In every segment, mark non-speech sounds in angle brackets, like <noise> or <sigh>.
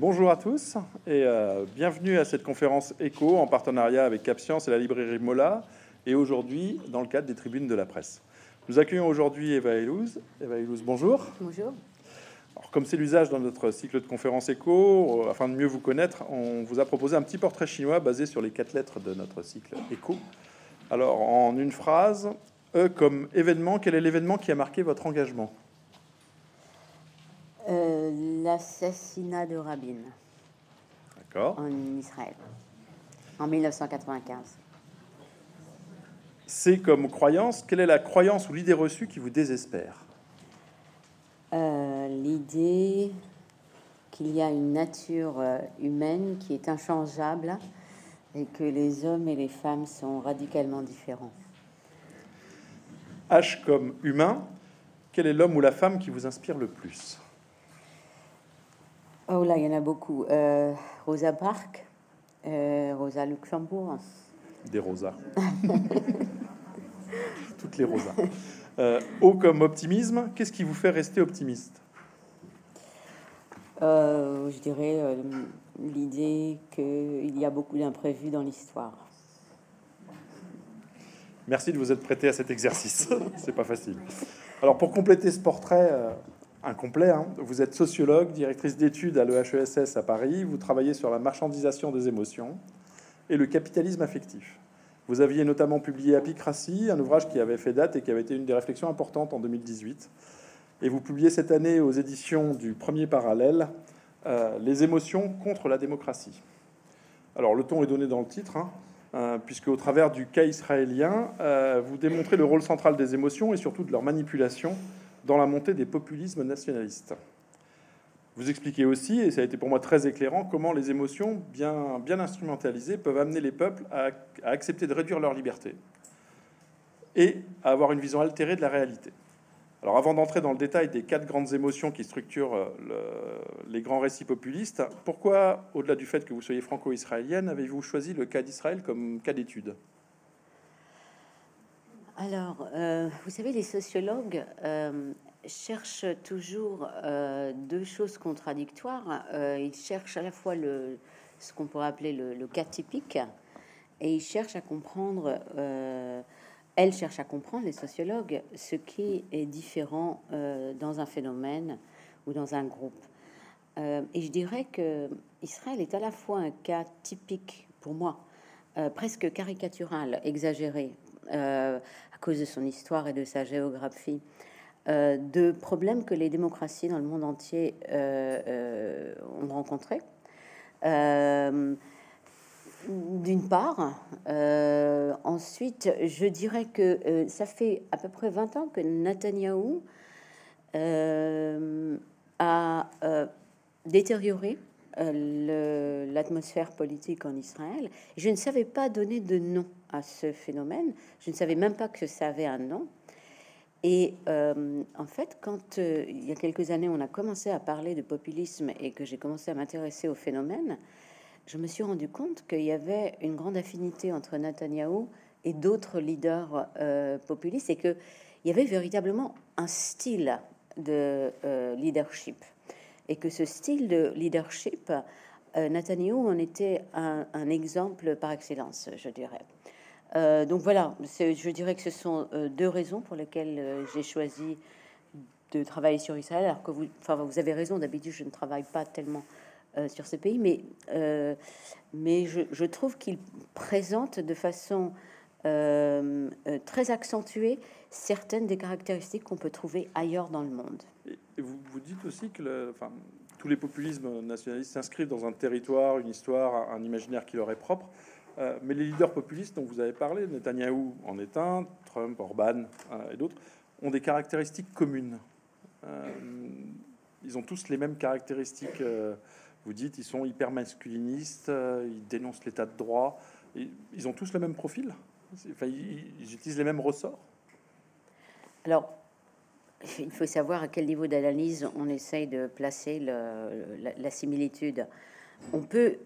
Bonjour à tous et euh, bienvenue à cette conférence écho en partenariat avec CapScience et la librairie Mola et aujourd'hui dans le cadre des tribunes de la presse. Nous accueillons aujourd'hui Eva Elouz. Eva Elouz, bonjour. Bonjour. Alors, comme c'est l'usage dans notre cycle de conférences écho, euh, afin de mieux vous connaître, on vous a proposé un petit portrait chinois basé sur les quatre lettres de notre cycle écho. Alors, en une phrase, E comme événement, quel est l'événement qui a marqué votre engagement? L'assassinat de Rabin D'accord. en Israël en 1995. C comme croyance, quelle est la croyance ou l'idée reçue qui vous désespère? Euh, L'idée qu'il y a une nature euh, humaine qui est inchangeable et que les hommes et les femmes sont radicalement différents. H comme humain, quel est l'homme ou la femme qui vous inspire le plus? Oh là, il y en a beaucoup. Euh, Rosa Parks, euh, Rosa Luxembourg. Des rosas. <laughs> Toutes les rosas. Euh, o comme optimisme, qu'est-ce qui vous fait rester optimiste? Euh, je dirais l'idée qu'il y a beaucoup d'imprévus dans l'histoire. Merci de vous être prêté à cet exercice. <laughs> C'est pas facile. Alors pour compléter ce portrait incomplet, hein, vous êtes sociologue, directrice d'études à l'EHESS à Paris. Vous travaillez sur la marchandisation des émotions et le capitalisme affectif. Vous aviez notamment publié Apicratie, un ouvrage qui avait fait date et qui avait été une des réflexions importantes en 2018. Et vous publiez cette année aux éditions du Premier Parallèle euh, Les émotions contre la démocratie. Alors le ton est donné dans le titre, hein, euh, puisque au travers du cas israélien, euh, vous démontrez le rôle central des émotions et surtout de leur manipulation dans la montée des populismes nationalistes. Vous expliquez aussi, et ça a été pour moi très éclairant, comment les émotions bien, instrumentalisées peuvent amener les peuples à, accepter de réduire leur liberté et à avoir une vision altérée de la réalité. Alors avant d'entrer dans le détail des quatre grandes émotions qui structurent euh, le- les grands récits populistes, pourquoi, au-delà du fait que vous soyez franco-israélienne, avez-vous choisi le cas d'Israël comme cas d'étude? Alors, euh, vous savez, les sociologues euh, cherchent toujours euh, deux choses contradictoires. Ils cherchent à la fois le, ce qu'on pourrait appeler le, cas typique, et ils cherchent à comprendre, elles cherchent à comprendre, les sociologues, ce qui est différent dans un phénomène ou dans un groupe. Et je dirais que Israël est à la fois un cas typique pour moi, presque caricatural, exagéré, cause de son histoire et de sa géographie, euh, de problèmes que les démocraties dans le monde entier euh, euh, ont rencontrés. D'une part, ensuite, je dirais que ça fait à peu près 20 ans que Netanyahou a détérioré l'atmosphère politique en Israël. Je ne savais pas donner de nom à ce phénomène. Je ne savais même pas que ça avait un nom. Et euh, en fait, quand euh, il y a quelques années, on a commencé à parler de populisme et que j'ai commencé à m'intéresser au phénomène, je me suis rendu compte qu'il y avait une grande affinité entre Netanyahou et d'autres leaders euh, populistes et qu'il y avait véritablement un style de leadership. Et que ce style de leadership, euh, Netanyahou en était un, exemple par excellence, je dirais. Euh, donc voilà, je dirais que ce sont euh, deux raisons pour lesquelles euh, j'ai choisi de travailler sur Israël, alors que vous, enfin, vous avez raison, d'habitude je ne travaille pas tellement sur ce pays, mais, mais je, trouve qu'il présente de façon très accentuée certaines des caractéristiques qu'on peut trouver ailleurs dans le monde. Et vous, dites aussi que enfin, tous les populismes nationalistes s'inscrivent dans un territoire, une histoire, un imaginaire qui leur est propre. Euh, mais les leaders populistes dont vous avez parlé, Netanyahou en est un, Trump, Orban euh, et d'autres, ont des caractéristiques communes. Euh, ils ont tous les mêmes caractéristiques. vous dites, ils sont hyper masculinistes, ils dénoncent l'état de droit. Ils ont tous le même profil? Enfin, ils, ils utilisent les mêmes ressorts? Alors, il faut savoir à quel niveau d'analyse on essaye de placer la, similitude. On peut,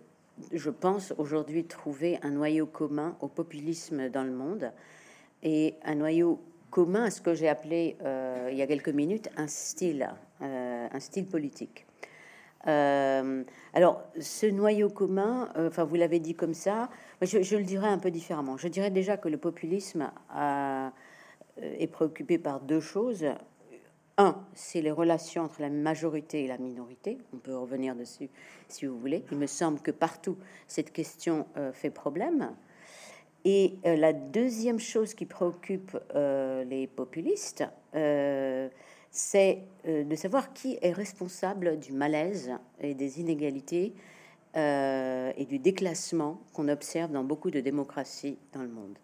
je pense, aujourd'hui trouver un noyau commun au populisme dans le monde et un noyau commun à ce que j'ai appelé euh, il y a quelques minutes un style, euh, un style politique. alors, ce noyau commun, enfin, vous l'avez dit comme ça, je, le dirais un peu différemment. Je dirais déjà que le populisme est préoccupé par deux choses. Un, c'est les relations entre la majorité et la minorité. On peut revenir dessus si vous voulez. Il me semble que partout, cette question euh, fait problème. Et euh, la deuxième chose qui préoccupe euh, les populistes, c'est de savoir qui est responsable du malaise et des inégalités et du déclassement qu'on observe dans beaucoup de démocraties dans le monde.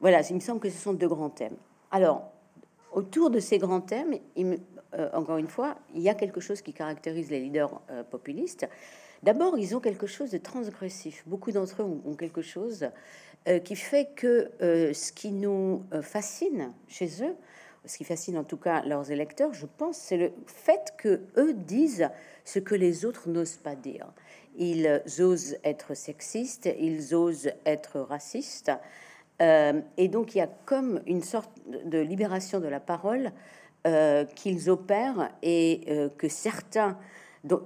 voilà, il me semble que ce sont deux grands thèmes. Alors, autour de ces grands thèmes, euh, encore une fois, il y a quelque chose qui caractérise les leaders euh, populistes. D'abord, ils ont quelque chose de transgressif. Beaucoup d'entre eux ont, quelque chose euh, qui fait que ce qui nous fascine chez eux, ce qui fascine en tout cas leurs électeurs, je pense, c'est le fait que eux disent ce que les autres n'osent pas dire. Ils osent être sexistes, ils osent être racistes, euh, et donc il y a comme une sorte de libération de la parole euh, qu'ils opèrent et euh, que certains, dont,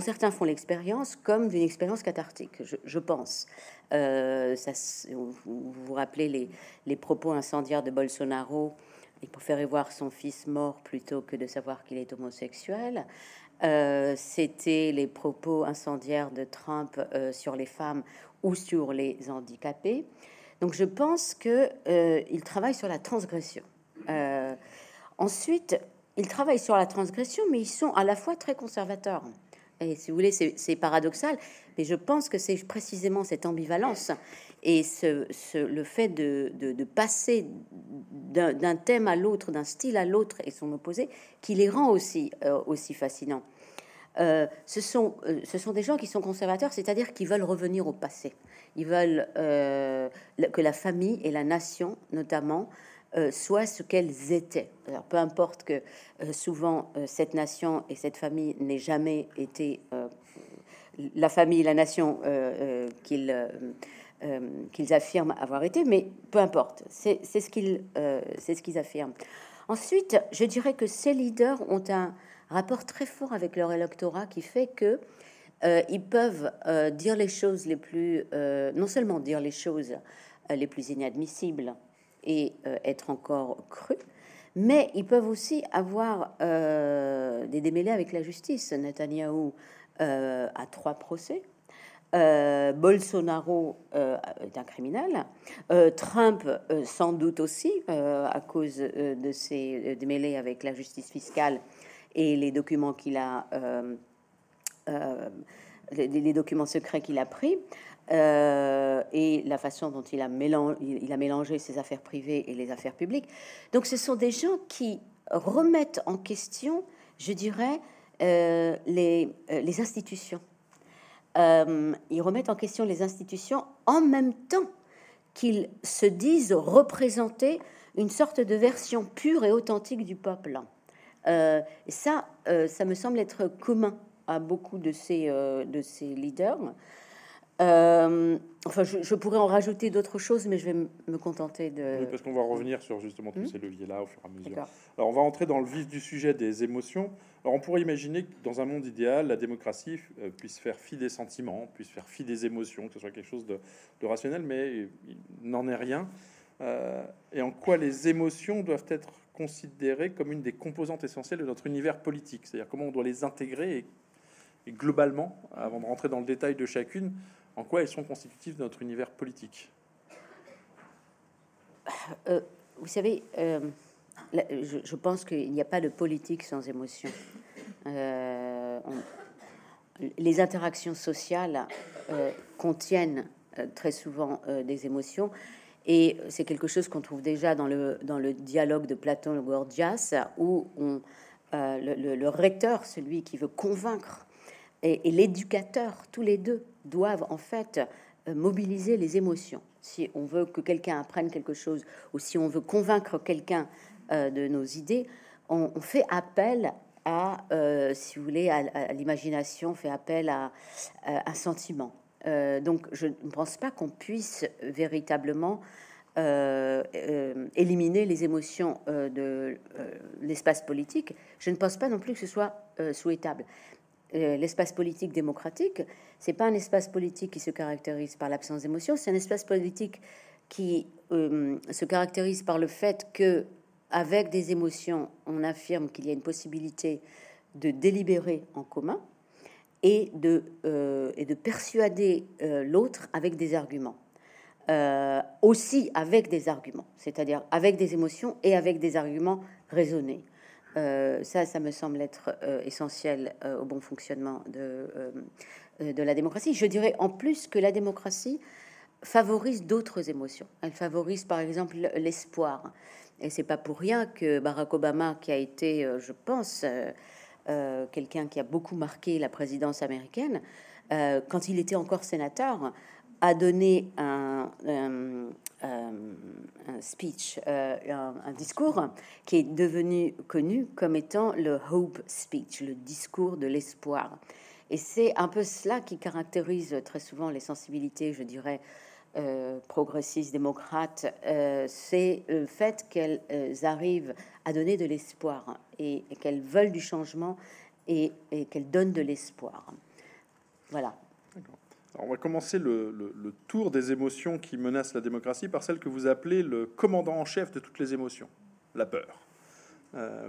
certains font l'expérience comme d'une expérience cathartique, je, pense. Vous, vous rappelez les, propos incendiaires de Bolsonaro il préférait voir son fils mort plutôt que de savoir qu'il est homosexuel. C'était les propos incendiaires de Trump sur les femmes ou sur les handicapés. Donc je pense qu'il euh, travaille sur la transgression. Euh, ensuite, il travaille sur la transgression, mais ils sont à la fois très conservateurs. Et si vous voulez, c'est paradoxal, mais je pense que c'est précisément cette ambivalence et ce, le fait de, passer d'un thème à l'autre, d'un style à l'autre et son opposé, qui les rend aussi, euh, aussi fascinants. Euh, ce, sont, ce sont des gens qui sont conservateurs, c'est-à-dire qui veulent revenir au passé. Ils veulent euh, que la famille et la nation, notamment, euh, soient ce qu'elles étaient. Alors, peu importe que euh, souvent cette nation et cette famille n'aient jamais été la famille et la nation qu'ils qu'ils affirment avoir été, mais peu importe, c'est ce qu'ils c'est ce qu'ils affirment. Ensuite, je dirais que ces leaders ont un rapport très fort avec leur électorat qui fait que euh, ils peuvent euh, dire les choses les plus, euh, non seulement dire les choses les plus inadmissibles et être encore crus, mais ils peuvent aussi avoir des démêlés avec la justice. Netanyahou a trois procès. Bolsonaro est un criminel. Trump, sans doute aussi, à cause de ses démêlés avec la justice fiscale et les documents qu'il a euh, les, documents secrets qu'il a pris euh, et la façon dont il a, mélangé, ses affaires privées et les affaires publiques. Donc ce sont des gens qui remettent en question, je dirais, euh, les, institutions. ils remettent en question les institutions en même temps qu'ils se disent représenter une sorte de version pure et authentique du peuple. ça, ça me semble être commun à beaucoup de ces, euh, de ces leaders. Euh, enfin, je, pourrais en rajouter d'autres choses, mais je vais me contenter de. Oui, parce qu'on va revenir sur justement tous hmm ces leviers-là au fur et à mesure. Alors, on va entrer dans le vif du sujet des émotions. Alors, on pourrait imaginer que dans un monde idéal, la démocratie euh, puisse faire fi des sentiments, puisse faire fi des émotions, que ce soit quelque chose de, de rationnel, mais il n'en est rien. et en quoi les émotions doivent être considérées comme une des composantes essentielles de notre univers politique, c'est-à-dire comment on doit les intégrer et et globalement, avant de rentrer dans le détail de chacune, en quoi elles sont constitutives de notre univers politique? Euh, Vous savez, euh, je, pense qu'il n'y a pas de politique sans émotion. Euh, les interactions sociales contiennent très souvent des émotions. Et c'est quelque chose qu'on trouve déjà dans le, le dialogue de Platon et Gorgias, où on, le, le, recteur, celui qui veut convaincre et, l'éducateur, tous les deux, doivent en fait euh, mobiliser les émotions. Si on veut que quelqu'un apprenne quelque chose ou si on veut convaincre quelqu'un euh, de nos idées, on, fait appel à, euh, si vous voulez, à, l'imagination, on fait appel à, un sentiment. donc, je ne pense pas qu'on puisse véritablement éliminer les émotions de l'espace politique, je ne pense pas non plus que ce soit souhaitable. L'espace politique démocratique, c'est pas un espace politique qui se caractérise par l'absence d'émotions, c'est un espace politique qui se caractérise par le fait que avec des émotions, on affirme qu'il y a une possibilité de délibérer en commun et de, euh, persuader euh, l'autre avec des arguments. Euh, aussi avec des arguments, c'est-à-dire avec des émotions et avec des arguments raisonnés. Ça, ça me semble être essentiel au bon fonctionnement de, de la démocratie. Je dirais en plus que la démocratie favorise d'autres émotions. Elle favorise par exemple l'espoir. Et c'est pas pour rien que Barack Obama, qui a été, euh, je pense, euh, euh, quelqu'un qui a beaucoup marqué la présidence américaine, quand il était encore sénateur, a donné un, speech, un, un, discours qui est devenu connu comme étant le Hope Speech, le discours de l'espoir. Et c'est un peu cela qui caractérise très souvent les sensibilités, je dirais, euh, progressistes démocrates, euh, c'est le fait qu'elles euh, arrivent à donner de l'espoir et, qu'elles veulent du changement et, qu'elles donnent de l'espoir. Voilà. On va commencer le, tour des émotions qui menacent la démocratie par celle que vous appelez le commandant en chef de toutes les émotions, la peur.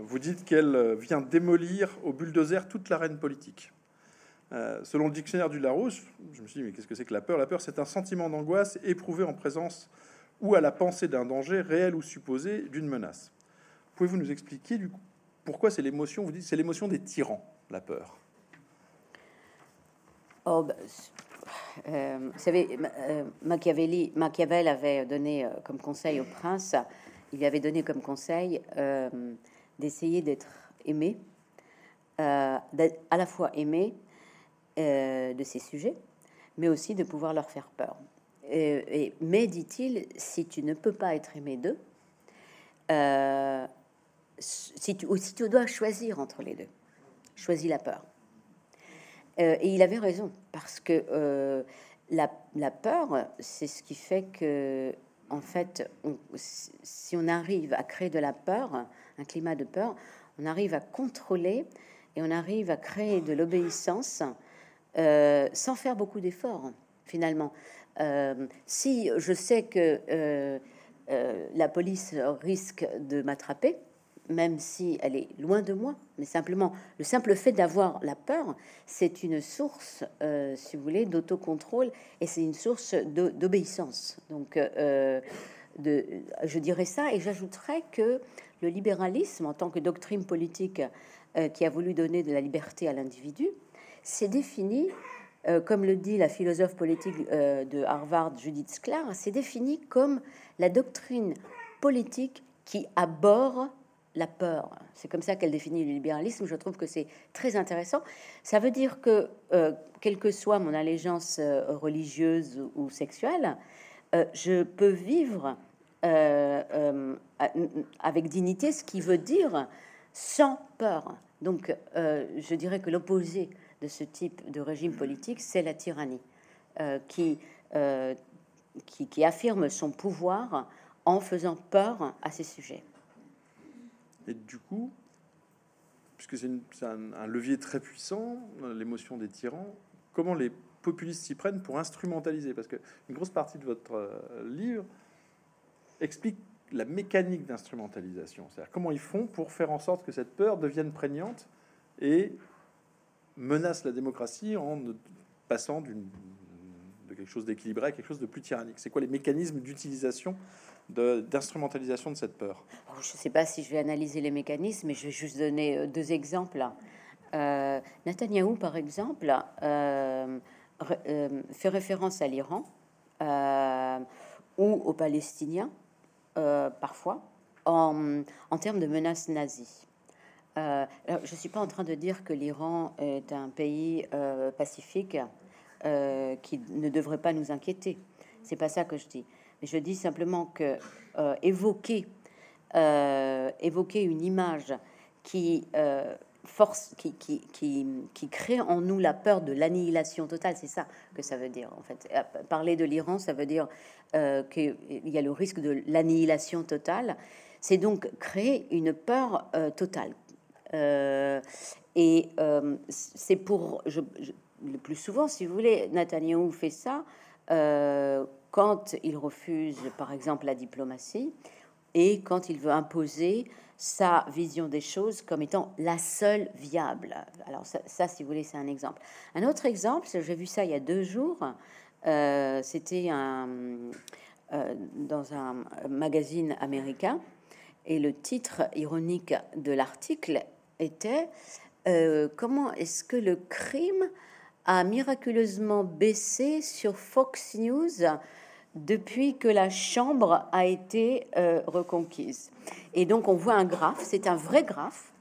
vous dites qu'elle vient démolir au bulldozer toute l'arène politique. Euh, selon le dictionnaire du Larousse, je me suis dit, mais qu'est-ce que c'est que la peur? La peur, c'est un sentiment d'angoisse éprouvé en présence ou à la pensée d'un danger réel ou supposé d'une menace. Pouvez-vous nous expliquer pourquoi c'est l'émotion? Vous dites c'est l'émotion des tyrans, la peur. Oh, euh, vous savez, euh, Machiavelli, Machiavel avait donné comme conseil au prince, il avait donné comme conseil d'essayer d'être aimé, à la fois aimé euh, de ces sujets, mais aussi de pouvoir leur faire peur. Mais, dit-il, si tu ne peux pas être aimé d'eux, euh, si tu dois choisir entre les deux, choisis la peur. Euh, et il avait raison, parce que la, la, peur, c'est ce qui fait que, en fait, si on arrive à créer de la peur, un climat de peur, on arrive à contrôler et on arrive à créer de l'obéissance euh, sans faire beaucoup d'efforts, finalement. Euh, si je sais que euh, la police risque de m'attraper, même si elle est loin de moi, mais simplement le simple fait d'avoir la peur, c'est une source, si vous voulez, d'autocontrôle et c'est une source d'obéissance. Donc, de, je dirais ça et j'ajouterais que le libéralisme, en tant que doctrine politique qui a voulu donner de la liberté à l'individu, c'est défini, euh, comme le dit la philosophe politique euh, de Harvard Judith Sklar, c'est défini comme la doctrine politique qui aborde la peur. C'est comme ça qu'elle définit le libéralisme. Je trouve que c'est très intéressant. Ça veut dire que, euh, quelle que soit mon allégeance religieuse ou sexuelle, je peux vivre avec dignité, ce qui veut dire sans peur. Donc, je dirais que l'opposé de ce type de régime politique, c'est la tyrannie, euh, euh, qui, qui, affirme son pouvoir en faisant peur à ses sujets. Et du coup, puisque c'est un, levier très puissant, l'émotion des tyrans, comment les populistes s'y prennent pour instrumentaliser? Parce que une grosse partie de votre euh, livre explique la mécanique d'instrumentalisation, c'est-à-dire comment ils font pour faire en sorte que cette peur devienne prégnante et menace la démocratie en passant d'une quelque chose d'équilibré quelque chose de plus tyrannique. C'est quoi les mécanismes d'utilisation d'instrumentalisation de, cette peur? Je ne sais pas si je vais analyser les mécanismes, mais je vais juste donner euh, deux exemples. Euh, Netanyahou, par exemple, euh, euh, fait référence à l'Iran ou aux Palestiniens, parfois, en, termes de menaces nazies. Je ne suis pas en train de dire que l'Iran est un pays pacifique euh, qui ne devrait pas nous inquiéter. C'est pas ça que je dis. Je dis simplement que évoquer, évoquer une image qui force, qui, qui, qui, crée en nous la peur de l'annihilation totale. C'est ça que ça veut dire, en fait. Parler de l'Iran, ça veut dire euh, qu'il y a le risque de l'annihilation totale. C'est donc créer une peur euh, totale. Euh, et euh, c'est pour, je, le plus souvent, si vous voulez, Netanyahu fait ça quand il refuse, par exemple, la diplomatie et quand il veut imposer sa vision des choses comme étant la seule viable. Alors ça, si vous voulez, c'est un exemple. Un autre exemple, j'ai vu ça il y a deux jours, euh, c'était euh, dans un magazine américain, et le titre ironique de l'article était euh, Comment est-ce que le crime a miraculeusement baissé sur Fox News depuis que la Chambre a été euh, reconquise. Et donc on voit un graphe, c'est un vrai graphe.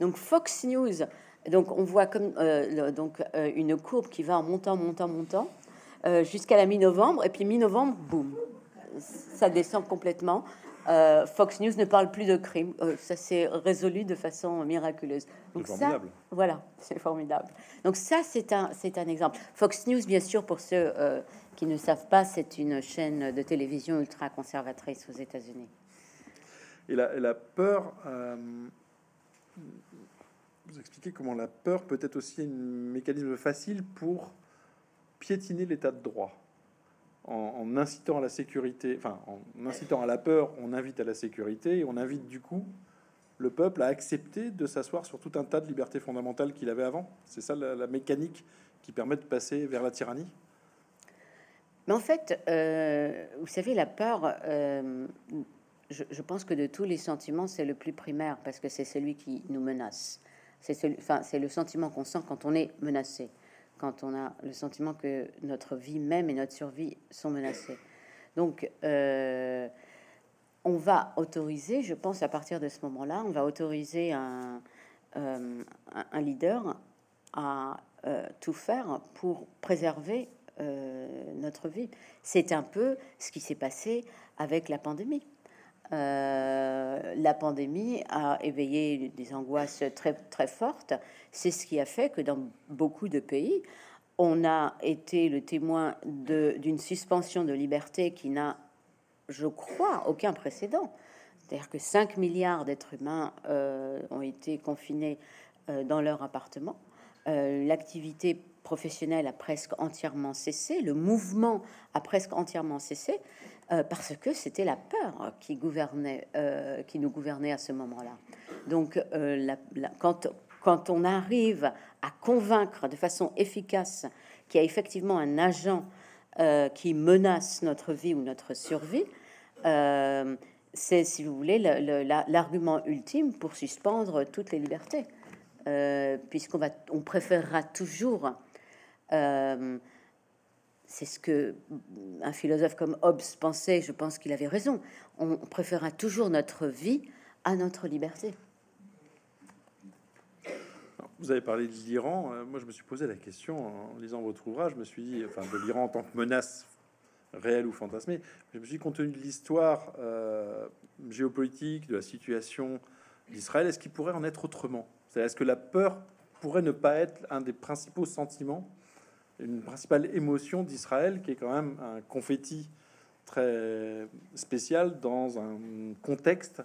Donc Fox News, donc on voit comme euh, donc euh, une courbe qui va en montant, montant, montant jusqu'à la mi-novembre, et puis mi-novembre, boum, ça descend complètement. Fox News ne parle plus de crime. ça s'est résolu de façon miraculeuse. Donc ça, voilà, <laughs> c'est formidable. Donc ça, c'est un, c'est un exemple. Fox News, bien sûr, pour ceux qui ne savent pas, c'est une chaîne de télévision ultra conservatrice aux États-Unis. Et la, peur, euh, vous expliquez comment la peur peut être aussi un mécanisme facile pour piétiner l'état de droit. En, incitant à la sécurité, enfin en incitant à la peur, on invite à la sécurité et on invite du coup le peuple à accepter de s'asseoir sur tout un tas de libertés fondamentales qu'il avait avant. C'est ça la mécanique qui permet de passer vers la tyrannie? Mais en fait, euh, vous savez, la peur, euh, je, pense que de tous les sentiments, c'est le plus primaire parce que c'est celui qui nous menace. C'est le sentiment qu'on sent quand on est menacé, quand on a le sentiment que notre vie même et notre survie sont menacées. Donc, euh, on va autoriser, je pense, à partir de ce moment-là, on va autoriser un, un leader à tout faire pour préserver euh, notre vie. C'est un peu ce qui s'est passé avec la pandémie. Euh, la pandémie a éveillé des angoisses très très fortes. C'est ce qui a fait que dans beaucoup de pays, on a été le témoin d'une suspension de liberté qui n'a, je crois, aucun précédent. C'est-à-dire que 5 milliards d'êtres humains euh, ont été confinés dans leur appartement. L'activité professionnel a presque entièrement cessé, le mouvement a presque entièrement cessé, euh, parce que c'était la peur qui gouvernait, euh, qui nous gouvernait à ce moment-là. Donc, euh, quand, on arrive à convaincre de façon efficace qu'il y a effectivement un agent qui menace notre vie ou notre survie, c'est, si vous voulez, l'argument ultime pour suspendre toutes les libertés. puisqu'on va, on préférera toujours c'est ce que un philosophe comme Hobbes pensait. Je pense qu'il avait raison. On préférera toujours notre vie à notre liberté. Vous avez parlé de l'Iran. Euh, moi, je me suis posé la question en lisant votre ouvrage. Je me suis dit, enfin, de l'Iran en tant que menace réelle ou fantasmée. Je me suis dit, compte tenu de l'histoire euh, géopolitique, de la situation d'Israël, est-ce qu'il pourrait en être autrement? Est-ce que la peur pourrait ne pas être un des principaux sentiments une principale émotion d'Israël, qui est quand même un confetti très spécial dans un contexte,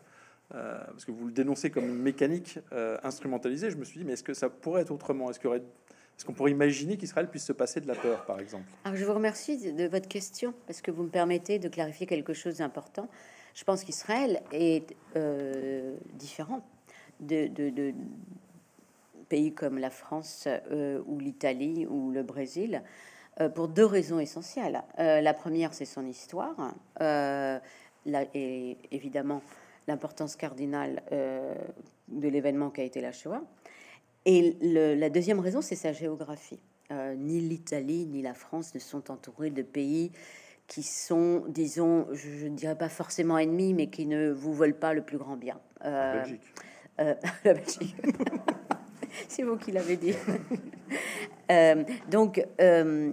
euh, parce que vous le dénoncez comme une mécanique euh, instrumentalisée. Je me suis dit, mais est-ce que ça pourrait être autrement? Est-ce qu'on pourrait imaginer qu'Israël puisse se passer de la peur, par exemple? Alors, je vous remercie de votre question, parce que vous me permettez de clarifier quelque chose d'important. Je pense qu'Israël est euh, différent de, pays comme la France euh, ou l'Italie ou le Brésil euh, pour deux raisons essentielles. Euh, la première, c'est son histoire, et évidemment l'importance cardinale de l'événement qui a été la Shoah. Et la deuxième raison, c'est sa géographie. ni l'Italie ni la France ne sont entourés de pays qui sont, disons, je ne dirais pas forcément ennemis, mais qui ne vous veulent pas le plus grand bien. la Belgique. <laughs> la Belgique. <laughs> <laughs> c'est vous qui l'avez dit. <laughs> Euh, donc, euh,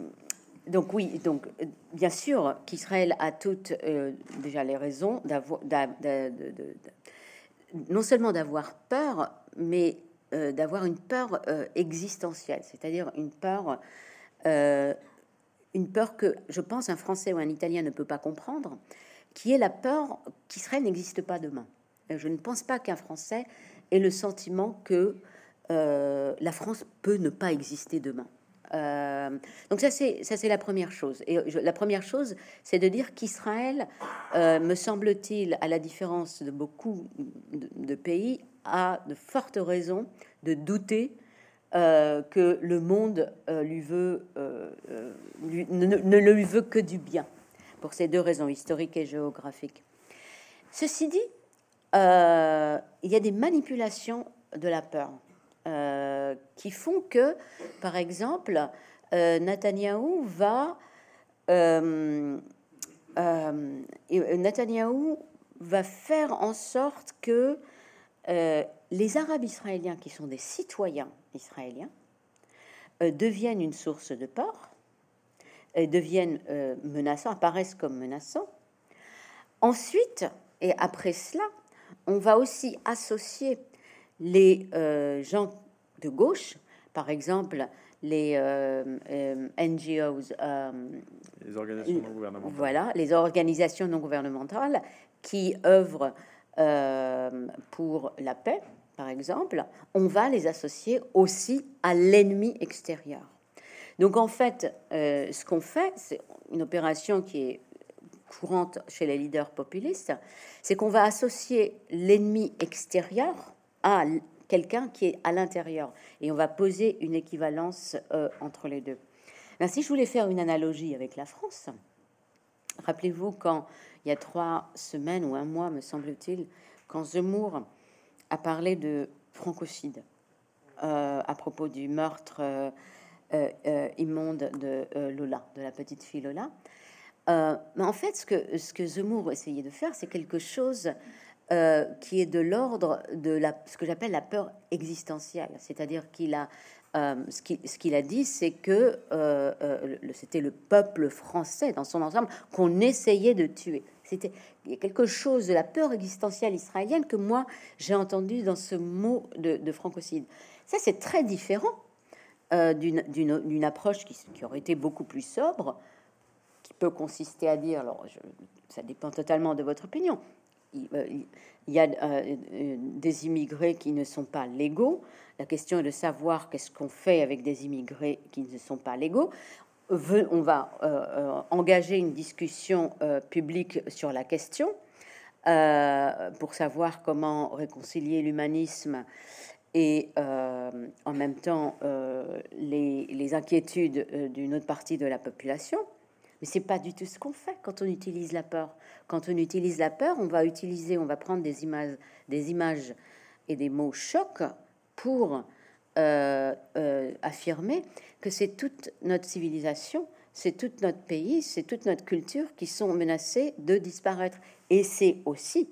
donc oui, donc bien sûr qu'Israël a toutes euh, déjà les raisons d'avoir, non seulement d'avoir peur, mais d'avoir une peur existentielle, c'est-à-dire une peur, une peur que je pense un Français ou un Italien ne peut pas comprendre, qui est la peur qu'Israël n'existe pas demain. Je ne pense pas qu'un Français ait le sentiment que la France peut ne pas exister demain. Euh, donc ça c'est ça c'est la première chose. Et la première chose, c'est de dire qu'Israël, euh, me semble-t-il, à la différence de beaucoup de, pays, a de fortes raisons de douter euh, que le monde lui veut ne, ne, lui veut que du bien pour ces deux raisons historiques et géographiques. Ceci dit, il y a des manipulations de la peur. Euh, qui font que, par exemple, euh, Netanyahou va euh, euh va faire en sorte que les Arabes israéliens, qui sont des citoyens israéliens, deviennent une source de peur, deviennent menaçants, apparaissent comme menaçants. Ensuite, et après cela, on va aussi associer les euh, gens de gauche, par exemple les euh, euh, NGOs, les organisations non gouvernementales. Voilà, les organisations non gouvernementales qui œuvrent pour la paix, par exemple, on va les associer aussi à l'ennemi extérieur. Donc en fait, ce qu'on fait, c'est une opération qui est courante chez les leaders populistes, c'est qu'on va associer l'ennemi extérieur à quelqu'un qui est à l'intérieur. Et on va poser une équivalence euh, entre les deux. Ben, si je voulais faire une analogie avec la France, rappelez-vous quand il y a trois semaines ou un mois, me semble-t-il, quand Zemmour a parlé de francocide euh, à propos du meurtre euh, immonde de Lola, de la petite fille Lola. mais en fait, ce que, ce que Zemmour essayait de faire, c'est quelque chose euh, qui est de l'ordre de ce que j'appelle la peur existentielle. C'est-à-dire qu'il a, euh, ce qu'il a dit, c'est que euh, c'était le peuple français dans son ensemble qu'on essayait de tuer. C'était quelque chose de la peur existentielle israélienne que moi j'ai entendu dans ce mot de, de francocide. Ça, c'est très différent d'une approche qui, aurait été beaucoup plus sobre, qui peut consister à dire, alors ça dépend totalement de votre opinion, il y a euh, euh, des immigrés qui ne sont pas légaux. La question est de savoir qu'est-ce qu'on fait avec des immigrés qui ne sont pas légaux. On va engager une discussion publique sur la question pour savoir comment réconcilier l'humanisme et en même temps les inquiétudes d'une autre partie de la population. Mais c'est pas du tout ce qu'on fait quand on utilise la peur. Quand on utilise la peur, on va utiliser, on va prendre des images, des images et des mots chocs pour euh, euh, affirmer que c'est toute notre civilisation, c'est tout notre pays, c'est toute notre culture qui sont menacés de disparaître. Et c'est aussi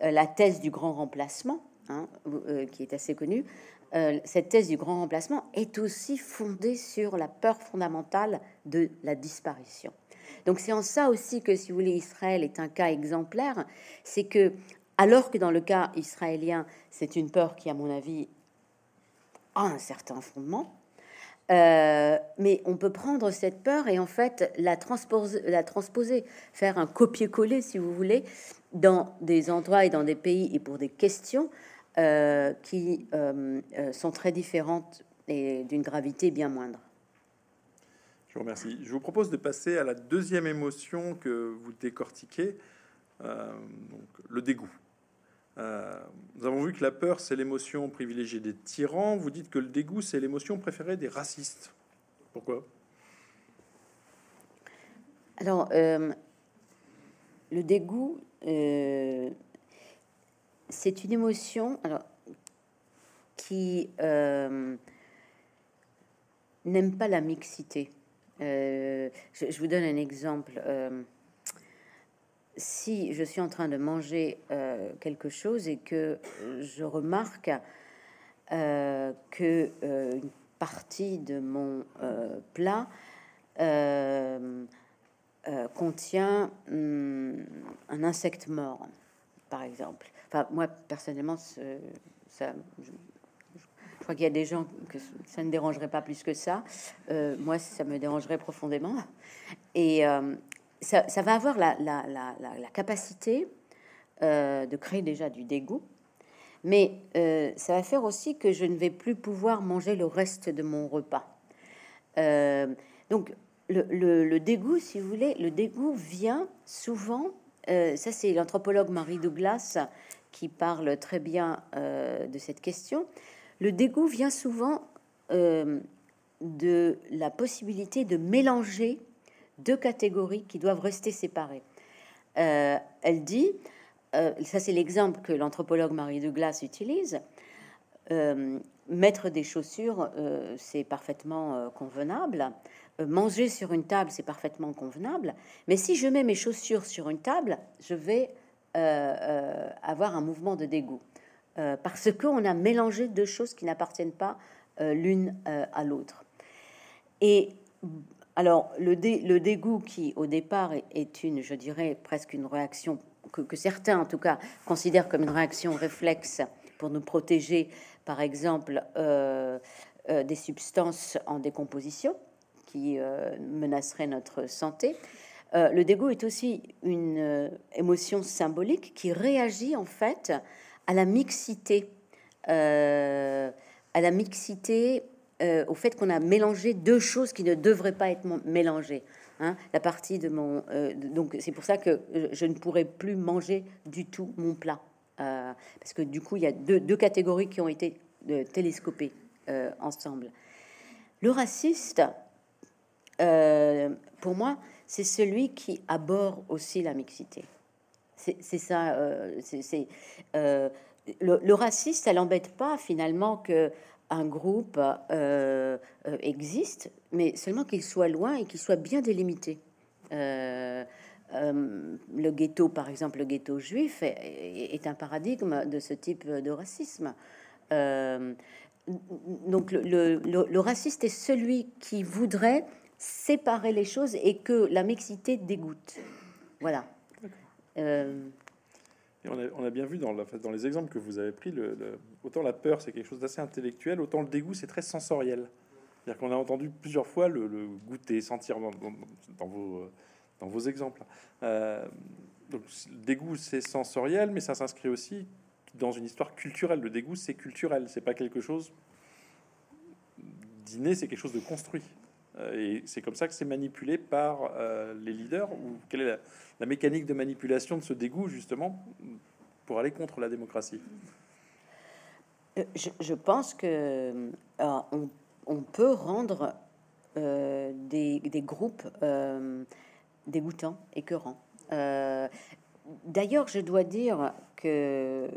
euh, la thèse du grand remplacement, hein, qui est assez connue. cette thèse du grand remplacement est aussi fondée sur la peur fondamentale de la disparition. Donc c'est en ça aussi que, si vous voulez, Israël est un cas exemplaire, c'est que, alors que dans le cas israélien, c'est une peur qui, à mon avis, a un certain fondement, euh, mais on peut prendre cette peur et en fait la transposer, la transposer faire un copier-coller, si vous voulez, dans des endroits et dans des pays et pour des questions euh, qui euh, sont très différentes et d'une gravité bien moindre. Je vous. Je vous propose de passer à la deuxième émotion que vous décortiquez, euh, le dégoût. Euh, nous avons vu que la peur, c'est l'émotion privilégiée des tyrans. Vous dites que le dégoût, c'est l'émotion préférée des racistes. Pourquoi? Alors, euh, le dégoût, c'est une émotion qui n'aime pas la mixité. Euh, je, vous donne un exemple. Euh, si je suis en train de manger euh, quelque chose et que je remarque que une partie de mon plat contient hum, un insecte mort, par exemple. Enfin, moi personnellement, ça, crois qu'il y a des gens que ça ne dérangerait pas plus que ça. Euh, moi, ça me dérangerait profondément. Et euh, ça, va avoir la, capacité euh, de créer déjà du dégoût, mais ça va faire aussi que je ne vais plus pouvoir manger le reste de mon repas. Donc, le, dégoût, si vous voulez, le dégoût vient souvent, ça c'est l'anthropologue Marie Douglas qui parle très bien de cette question, le dégoût vient souvent de la possibilité de mélanger deux catégories qui doivent rester séparées. Euh, elle dit, euh, ça c'est l'exemple que l'anthropologue Marie Douglas utilise, euh, mettre des chaussures, euh, c'est parfaitement convenable. manger sur une table, c'est parfaitement convenable. Mais si je mets mes chaussures sur une table, je vais avoir un mouvement de dégoût. Parce qu'on a mélangé deux choses qui n'appartiennent pas l'une à l'autre. Et alors, le, dégoût qui, au départ, est une, je dirais, presque une réaction que, certains, en tout cas, considèrent comme une réaction réflexe pour nous protéger, par exemple, euh, euh, des substances en décomposition qui euh, menaceraient notre santé. le dégoût est aussi une émotion symbolique qui réagit en fait à la mixité, à la mixité, au fait qu'on a mélangé deux choses qui ne devraient pas être mélangées. Hein, la partie de mon. Euh, donc c'est pour ça que je ne pourrais plus manger du tout mon plat. Euh, parce que du coup, il y a deux, catégories qui ont été euh, télescopées ensemble. Le raciste, pour moi, c'est celui qui aborde aussi la mixité. C'est ça. c'est le, le, raciste, elle n'embête pas finalement que un groupe euh, euh, existe, mais seulement qu'il soit loin et qu'il soit bien délimité. Euh, le ghetto, par exemple, le ghetto juif est, un paradigme de ce type de racisme. donc le, le, raciste est celui qui voudrait séparer les choses et que la mixité dégoûte. Voilà on, a, bien vu dans, dans, les exemples que vous avez pris, le, autant la peur c'est quelque chose d'assez intellectuel, autant le dégoût c'est très sensoriel. C'est-à-dire qu'on a entendu plusieurs fois le, goûter, sentir dans, vos, dans vos exemples. Euh, donc, le dégoût c'est sensoriel, mais ça s'inscrit aussi dans une histoire culturelle. Le dégoût c'est culturel, c'est pas quelque chose d'inné, c'est quelque chose de construit. Euh, et c'est comme ça que c'est manipulé par euh, les leaders ou quelle est la, mécanique de manipulation de ce dégoût justement pour aller contre la démocratie? Euh, je, pense que on, peut rendre des, groupes dégoûtants, écœurants. D'ailleurs, je dois dire que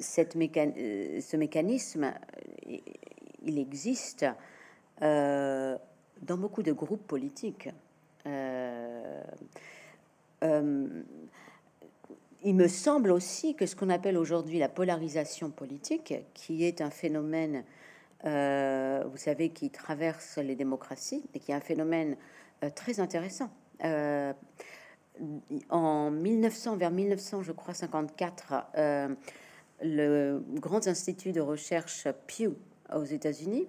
ce mécanisme, il existe dans beaucoup de groupes politiques. Euh, euh, il me semble aussi que ce qu'on appelle aujourd'hui la polarisation politique, qui est un phénomène, euh, vous savez, qui traverse les démocraties et qui est un phénomène très intéressant. en 1900, vers 1900, je crois 54, le Grand Institut de recherche Pew aux États-Unis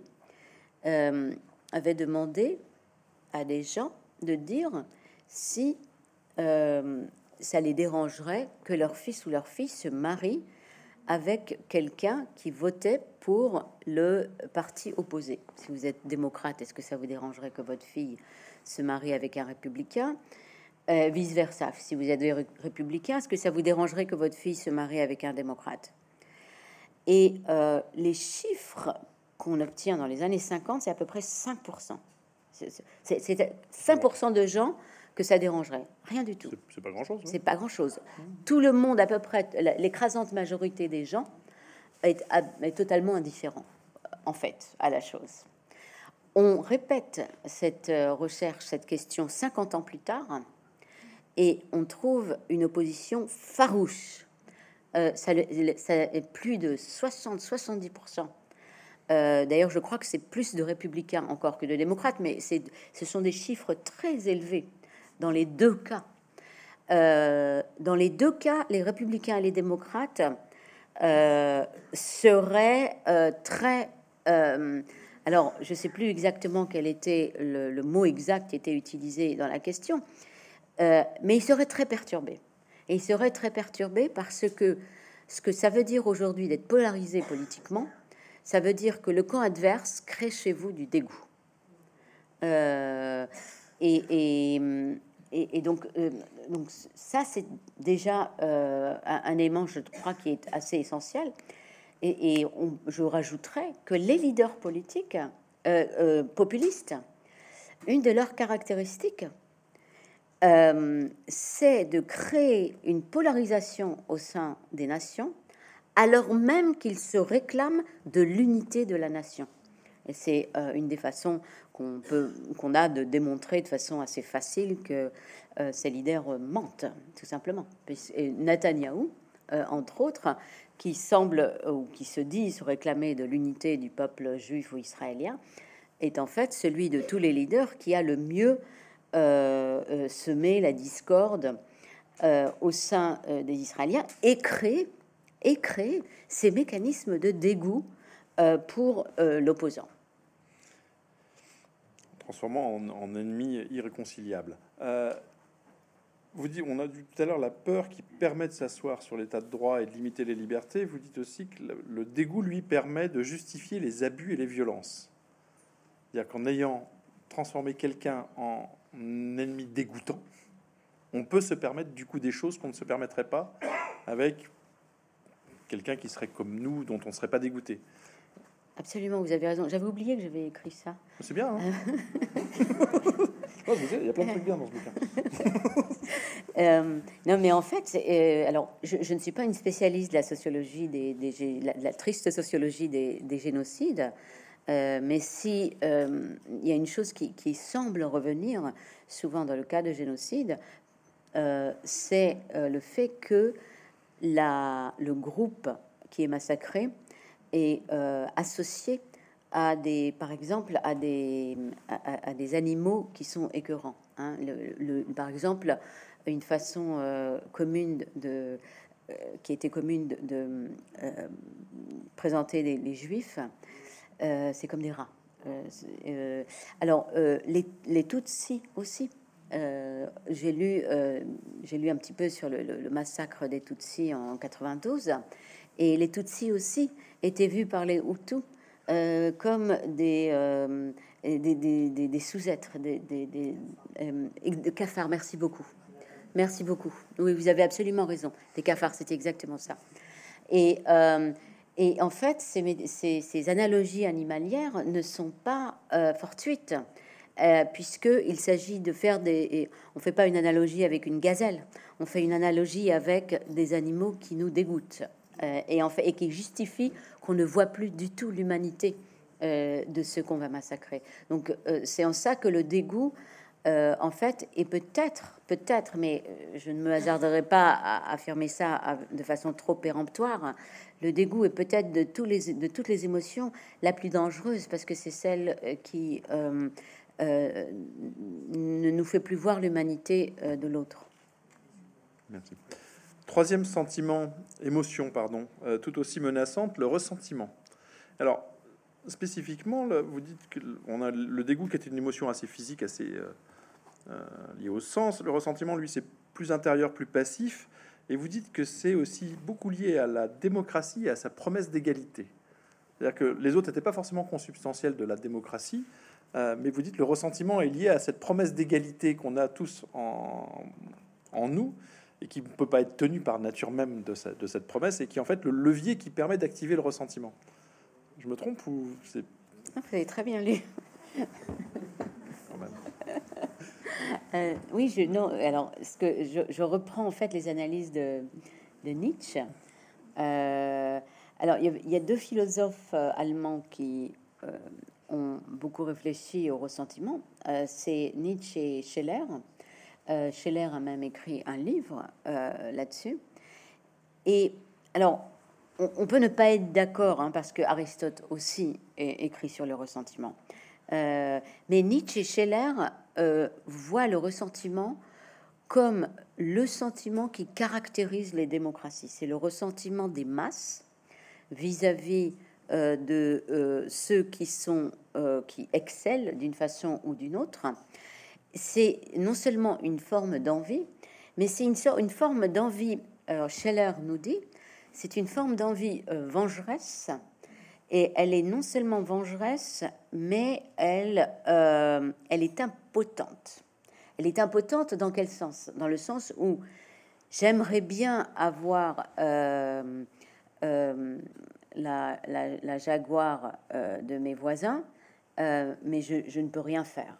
avait demandé à des gens de dire si euh, ça les dérangerait que leur fils ou leur fille se marie avec quelqu'un qui votait pour le parti opposé. Si vous êtes démocrate, est-ce que ça vous dérangerait que votre fille se marie avec un républicain? Euh, Vice versa. Si vous êtes républicain, est-ce que ça vous dérangerait que votre fille se marie avec un démocrate? Et euh, les chiffres qu'on obtient dans les années 50, c'est à peu près 5%. C'est 5% de gens que ça dérangerait. Rien du tout. C'est pas grand-chose. C'est pas grand-chose. Tout le monde, à peu près, l'écrasante majorité des gens est, est, totalement indifférent, en fait, à la chose. On répète cette euh, recherche, cette question 50 ans plus tard, et on trouve une opposition farouche. Euh, ça, ça, plus de 60-70% euh, d'ailleurs, je crois que c'est plus de républicains encore que de démocrates, mais ce sont des chiffres très élevés dans les deux cas. Euh, dans les deux cas, les républicains et les démocrates euh, seraient très alors, je ne sais plus exactement quel était le, mot exact qui était utilisé dans la question, mais il serait très perturbé. Et il serait très perturbé parce que ce que ça veut dire aujourd'hui d'être polarisé politiquement, ça veut dire que le camp adverse crée chez vous du dégoût. Euh, et, donc, euh, donc, ça, c'est déjà euh, un, élément, je crois, qui est assez essentiel. Et, je rajouterais que les leaders politiques populistes, une de leurs caractéristiques, c'est de créer une polarisation au sein des nations alors même qu'ils se réclament de l'unité de la nation. Et c'est euh, une des façons qu'on peut, qu'on a de démontrer de façon assez facile que euh, ces leaders mentent, tout simplement. Et Netanyahou, euh, entre autres, qui semble ou qui se dit se réclamer de l'unité du peuple juif ou israélien, est en fait celui de tous les leaders qui a le mieux semé la discorde au sein des Israéliens et créé et créer ces mécanismes de dégoût euh, pour euh, l'opposant. Transformant en, ennemi irréconciliable. Euh, vous dites, on a dit tout à l'heure la peur qui permet de s'asseoir sur l'état de droit et de limiter les libertés. Vous dites aussi que le, dégoût lui permet de justifier les abus et les violences. C'est-à-dire qu'en ayant transformé quelqu'un en ennemi dégoûtant, on peut se permettre du coup des choses qu'on ne se permettrait pas avec quelqu'un qui serait comme nous, dont on ne serait pas dégoûté. Absolument, vous avez raison. J'avais oublié que j'avais écrit ça. C'est bien. Hein <laughs> il y a plein de trucs bien dans ce bouquin. <laughs> euh, non, mais en fait, euh, alors, je, ne suis pas une spécialiste de la sociologie des, des la, triste sociologie des, des génocides. Euh, mais si il y a une chose qui, qui, semble revenir souvent dans le cas de génocide, c'est le fait que la, le groupe qui est massacré est euh, associé à des, par exemple, à des, à, des animaux qui sont écœurants. Hein. Le, par exemple, une façon euh, commune de, euh, qui était commune de, présenter les, juifs, c'est comme des rats. alors, les, les Tutsis aussi euh, j'ai lu, euh, j'ai lu un petit peu sur le, massacre des Tutsis en 92, et les Tutsis aussi étaient vus par les Hutus euh, comme des, des, sous-êtres, des, cafards. Merci beaucoup. Merci beaucoup. Oui, vous avez absolument raison. Des cafards, c'était exactement ça. Et, en fait, ces, analogies animalières ne sont pas fortuites. Euh, puisqu'il s'agit de faire des... On ne fait pas une analogie avec une gazelle, on fait une analogie avec des animaux qui nous dégoûtent euh, et, en fait, et qui justifient qu'on ne voit plus du tout l'humanité euh, de ce qu'on va massacrer. Donc c'est en ça que le dégoût, en fait, est peut-être, peut-être, mais je ne me hasarderai pas à affirmer ça de façon trop péremptoire, le dégoût est peut-être de, tous les, de toutes les émotions la plus dangereuse parce que c'est celle qui ne nous fait plus voir l'humanité euh, de l'autre. Merci. Troisième sentiment, émotion, pardon, euh, tout aussi menaçante, le ressentiment. Alors, spécifiquement, vous dites qu'on a le dégoût qui est une émotion assez physique, assez liée au sens. Le ressentiment, lui, c'est plus intérieur, plus passif. Et vous dites que c'est aussi beaucoup lié à la démocratie et à sa promesse d'égalité. C'est-à-dire que les autres n'étaient pas forcément consubstantiels de la démocratie, euh, mais vous dites le ressentiment est lié à cette promesse d'égalité qu'on a tous en, en, nous et qui ne peut pas être tenue par nature même de, de, cette promesse et qui est en fait le levier qui permet d'activer le ressentiment. Je me trompe ou c'est... Vous avez très bien lu. euh, oui, je, non, alors ce que je, je, reprends en fait les analyses de, de Nietzsche. Euh, alors, il y, y, a, deux philosophes allemands qui ont beaucoup réfléchi au ressentiment, euh, c'est Nietzsche et Scheller. Euh, Scheller a même écrit un livre euh, là-dessus. Et alors, on, peut ne pas être d'accord, hein, parce que Aristote aussi est écrit sur le ressentiment. mais Nietzsche et Scheller voient le ressentiment comme le sentiment qui caractérise les démocraties. C'est le ressentiment des masses vis-à-vis de ceux qui sont qui excellent d'une façon ou d'une autre, c'est non seulement une forme d'envie, mais c'est une, une forme d'envie. Alors Scheller nous dit, c'est une forme d'envie vengeresse et elle est non seulement vengeresse, mais elle, euh, elle est impotente. Elle est impotente dans quel sens? Dans le sens où j'aimerais bien avoir euh, euh, la, jaguar de mes voisins, mais je, ne peux rien faire.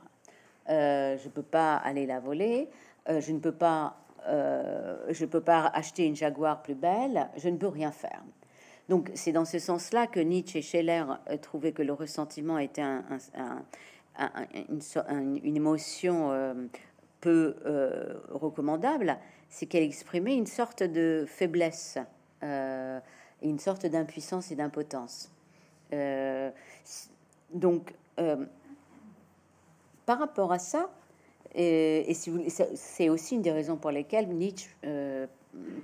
je ne peux pas aller la voler, je ne peux pas, je peux pas acheter une jaguar plus belle, je ne peux rien faire. Donc c'est dans ce sens-là que Nietzsche et Scheller euh, trouvaient que le ressentiment était une, émotion euh, peu euh, recommandable, c'est qu'elle exprimait une sorte de faiblesse, une sorte d'impuissance et d'impotence. donc, par rapport à ça, et, et c'est aussi une des raisons pour lesquelles Nietzsche,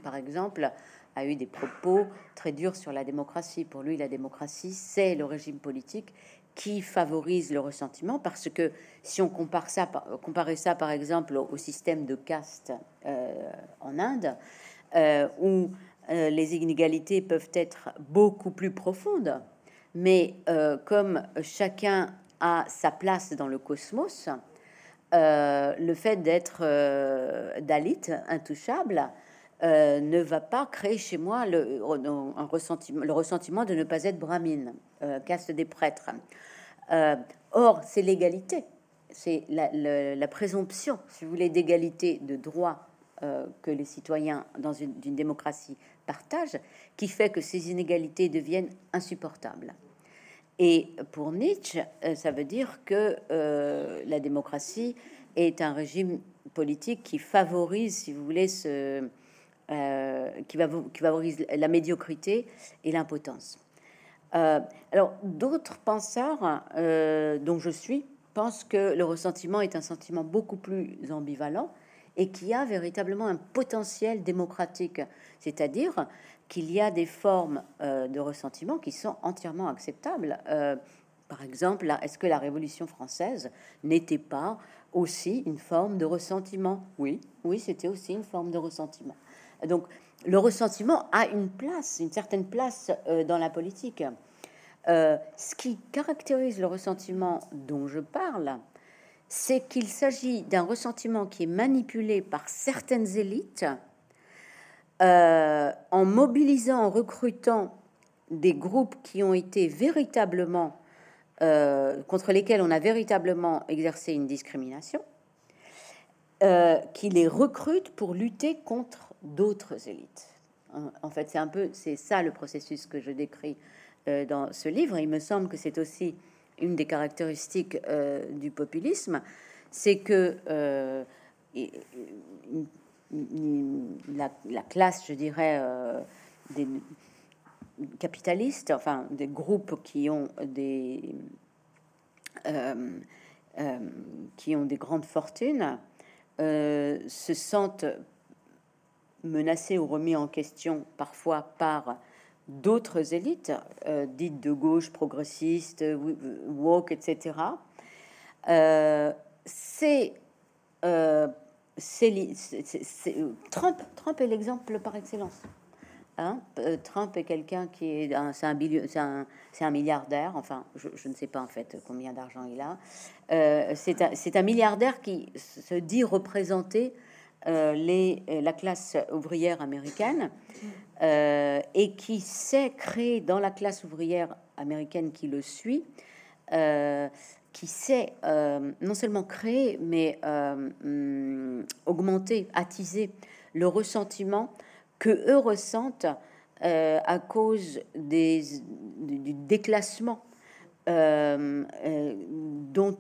par exemple, a eu des propos très durs sur la démocratie. Pour lui, la démocratie, c'est le régime politique qui favorise le ressentiment, parce que si on compare ça, comparait ça par exemple au système de caste euh, en Inde, euh, où euh, les inégalités peuvent être beaucoup plus profondes, mais comme chacun a sa place dans le cosmos, le fait d'être Dalit, intouchable, euh, ne va pas créer chez moi le, ressentiment, de ne pas être brahmine, euh, caste des prêtres. Euh, or, c'est l'égalité, c'est la, présomption, si vous voulez, d'égalité de droit que les citoyens dans une, démocratie partagent, qui fait que ces inégalités deviennent insupportables. Et pour Nietzsche, ça veut dire que la démocratie est un régime politique qui favorise, si vous voulez, ce, euh, qui, va, qui favorise la médiocrité et l'impotence. Euh, alors, d'autres penseurs, euh, dont je suis, pensent que le ressentiment est un sentiment beaucoup plus ambivalent et qui a véritablement un potentiel démocratique, c'est-à-dire qu'il y a des formes de ressentiment qui sont entièrement acceptables. par exemple, est-ce que la Révolution française n'était pas aussi une forme de ressentiment? Oui, oui, c'était aussi une forme de ressentiment. Donc le ressentiment a une place, une certaine place euh, dans la politique. Euh, ce qui caractérise le ressentiment dont je parle, c'est qu'il s'agit d'un ressentiment qui est manipulé par certaines élites euh, en mobilisant, en recrutant des groupes qui ont été véritablement, contre lesquels on a véritablement exercé une discrimination, qui les recrutent pour lutter contre d'autres élites. En fait, c'est un peu, c'est ça le processus que je décris euh, dans ce livre. Il me semble que c'est aussi une des caractéristiques euh, du populisme, c'est que euh, la, classe, je dirais, des capitalistes, enfin des groupes qui ont des qui ont des grandes fortunes, se sentent menacé ou remis en question parfois par d'autres élites, euh, dites de gauche, progressistes, woke, etc. Euh, c'est euh, Trump, Trump est l'exemple par excellence. Hein. Trump est quelqu'un qui est c'est un, un, un, milliardaire, enfin je, je, ne sais pas en fait combien d'argent il a. c'est un, un, milliardaire qui se dit représenter les, euh, la classe ouvrière américaine euh, et qui sait créer dans la classe ouvrière américaine qui le suit, qui sait non seulement créer, mais hum, augmenter, attiser le ressentiment que eux ressentent à cause des, du, déclassement dont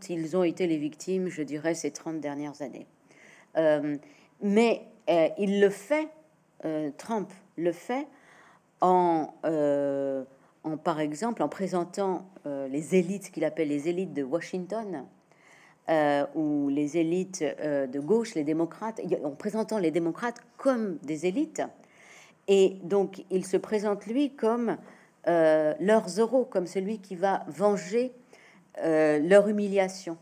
ils ont été les victimes, je dirais, ces 30 dernières années. Mais euh, il le fait, euh, Trump le fait en, euh, en, par exemple, en présentant les élites qu'il appelle les élites de Washington, ou les élites de gauche, les démocrates, en présentant les démocrates comme des élites. Et donc, il se présente lui comme leurs euros comme celui qui va venger leur humiliation.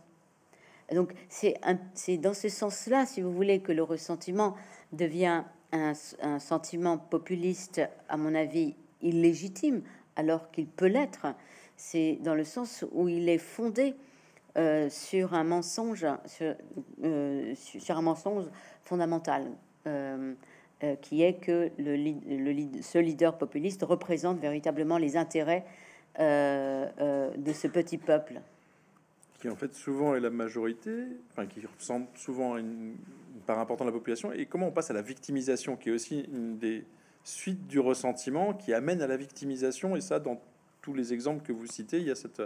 Donc c'est dans ce sens-là, si vous voulez, que le ressentiment devient un, sentiment populiste, à mon avis, illégitime, alors qu'il peut l'être. C'est dans le sens où il est fondé euh, sur un mensonge, sur, euh, un mensonge fondamental, euh, qui est que ce leader populiste représente véritablement les intérêts de ce petit peuple qui en fait souvent est la majorité, enfin qui ressemble souvent à une, part importante de la population, et comment on passe à la victimisation, qui est aussi une des suites du ressentiment qui amène à la victimisation, et ça, dans tous les exemples que vous citez, il y a, cette,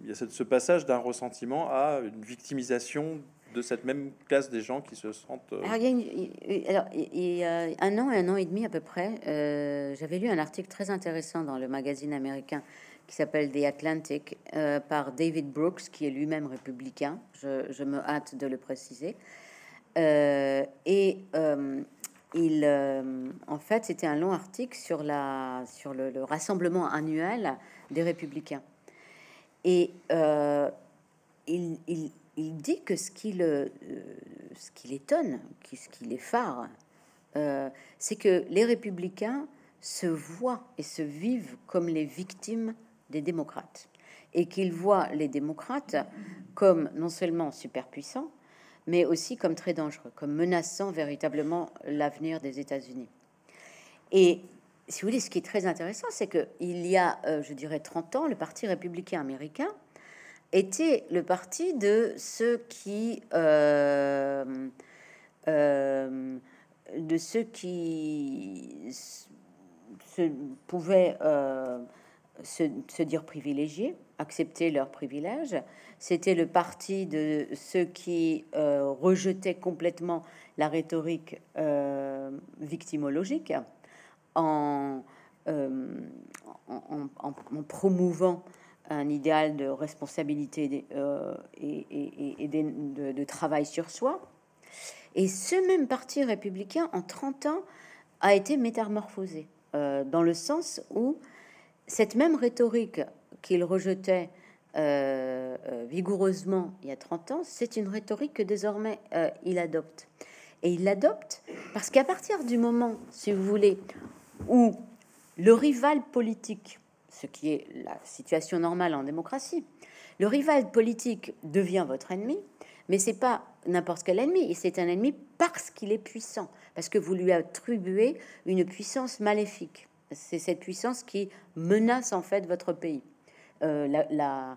il y a cette, ce passage d'un ressentiment à une victimisation de cette même classe des gens qui se sentent... Euh, alors, il y a, un an un an et demi à peu près, euh, j'avais lu un article très intéressant dans le magazine américain qui s'appelle The Atlantic euh, par David Brooks, qui est lui-même républicain. Je, me hâte de le préciser. Euh, et euh, il, en fait, c'était un long article sur, la, sur le, rassemblement annuel des républicains. Et il, il, il, dit que ce qui, le, ce qui l'étonne, ce qui l'effare, c'est que les républicains se voient et se vivent comme les victimes des démocrates et qu'ils voient les démocrates comme non seulement superpuissants, mais aussi comme très dangereux, comme menaçant véritablement l'avenir des États-Unis. Et si vous voulez, ce qui est très intéressant, c'est que il y a, euh, je dirais, 30 ans, le Parti républicain américain était le parti de ceux qui euh, euh, de ceux qui se pouvaient se, dire privilégiés, accepter leurs privilèges. C'était le parti de ceux qui euh, rejetaient complètement la rhétorique euh, victimologique en, euh, en, promouvant un idéal de responsabilité et, de, de, travail sur soi. Et ce même parti républicain, en 30 ans, a été métamorphosé, dans le sens où cette même rhétorique qu'il rejetait euh, euh, vigoureusement il y a 30 ans, c'est une rhétorique que désormais euh, il adopte. Et il l'adopte parce qu'à partir du moment, si vous voulez, où le rival politique, ce qui est la situation normale en démocratie, le rival politique devient votre ennemi, mais c'est pas n'importe quel ennemi, c'est un ennemi parce qu'il est puissant, parce que vous lui attribuez une puissance maléfique. C'est cette puissance qui menace en fait votre pays. Euh, la,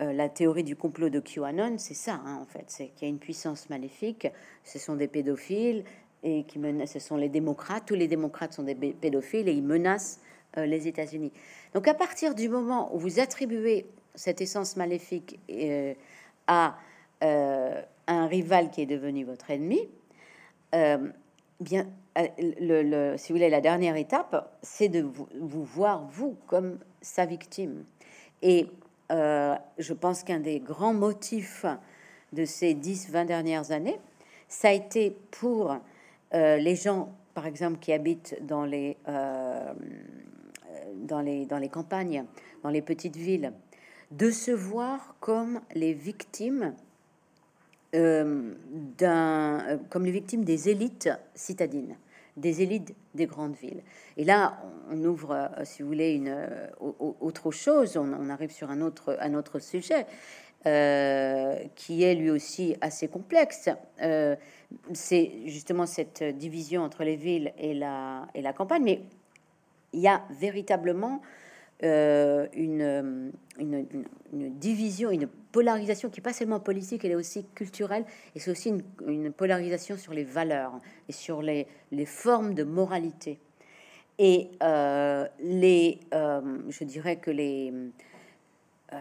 euh, la, théorie du complot de QAnon, c'est ça hein, en fait, c'est qu'il y a une puissance maléfique. Ce sont des pédophiles et qui menacent. Ce sont les démocrates. Tous les démocrates sont des pédophiles et ils menacent euh, les États-Unis. Donc à partir du moment où vous attribuez cette essence maléfique à un rival qui est devenu votre ennemi, bien euh, le, si vous voulez, la dernière étape, c'est de vous, voir, vous, comme sa victime. Et euh, je pense qu'un des grands motifs de ces 10-20 dernières années, ça a été pour euh, les gens, par exemple, qui habitent dans les, dans, les, dans les campagnes, dans les petites villes, de se voir comme les victimes d'un, comme les victimes des élites citadines des élites des grandes villes. Et là, on ouvre, euh, si vous voulez, une euh, autre chose. On, arrive sur un autre, un autre sujet euh, qui est lui aussi assez complexe. c'est justement cette division entre les villes et la, et la campagne. Mais il y a véritablement une, une, division, une polarisation qui n'est pas seulement politique, elle est aussi culturelle, et c'est aussi une, polarisation sur les valeurs et sur les, les formes de moralité. Et euh, les, euh, je dirais que les, euh,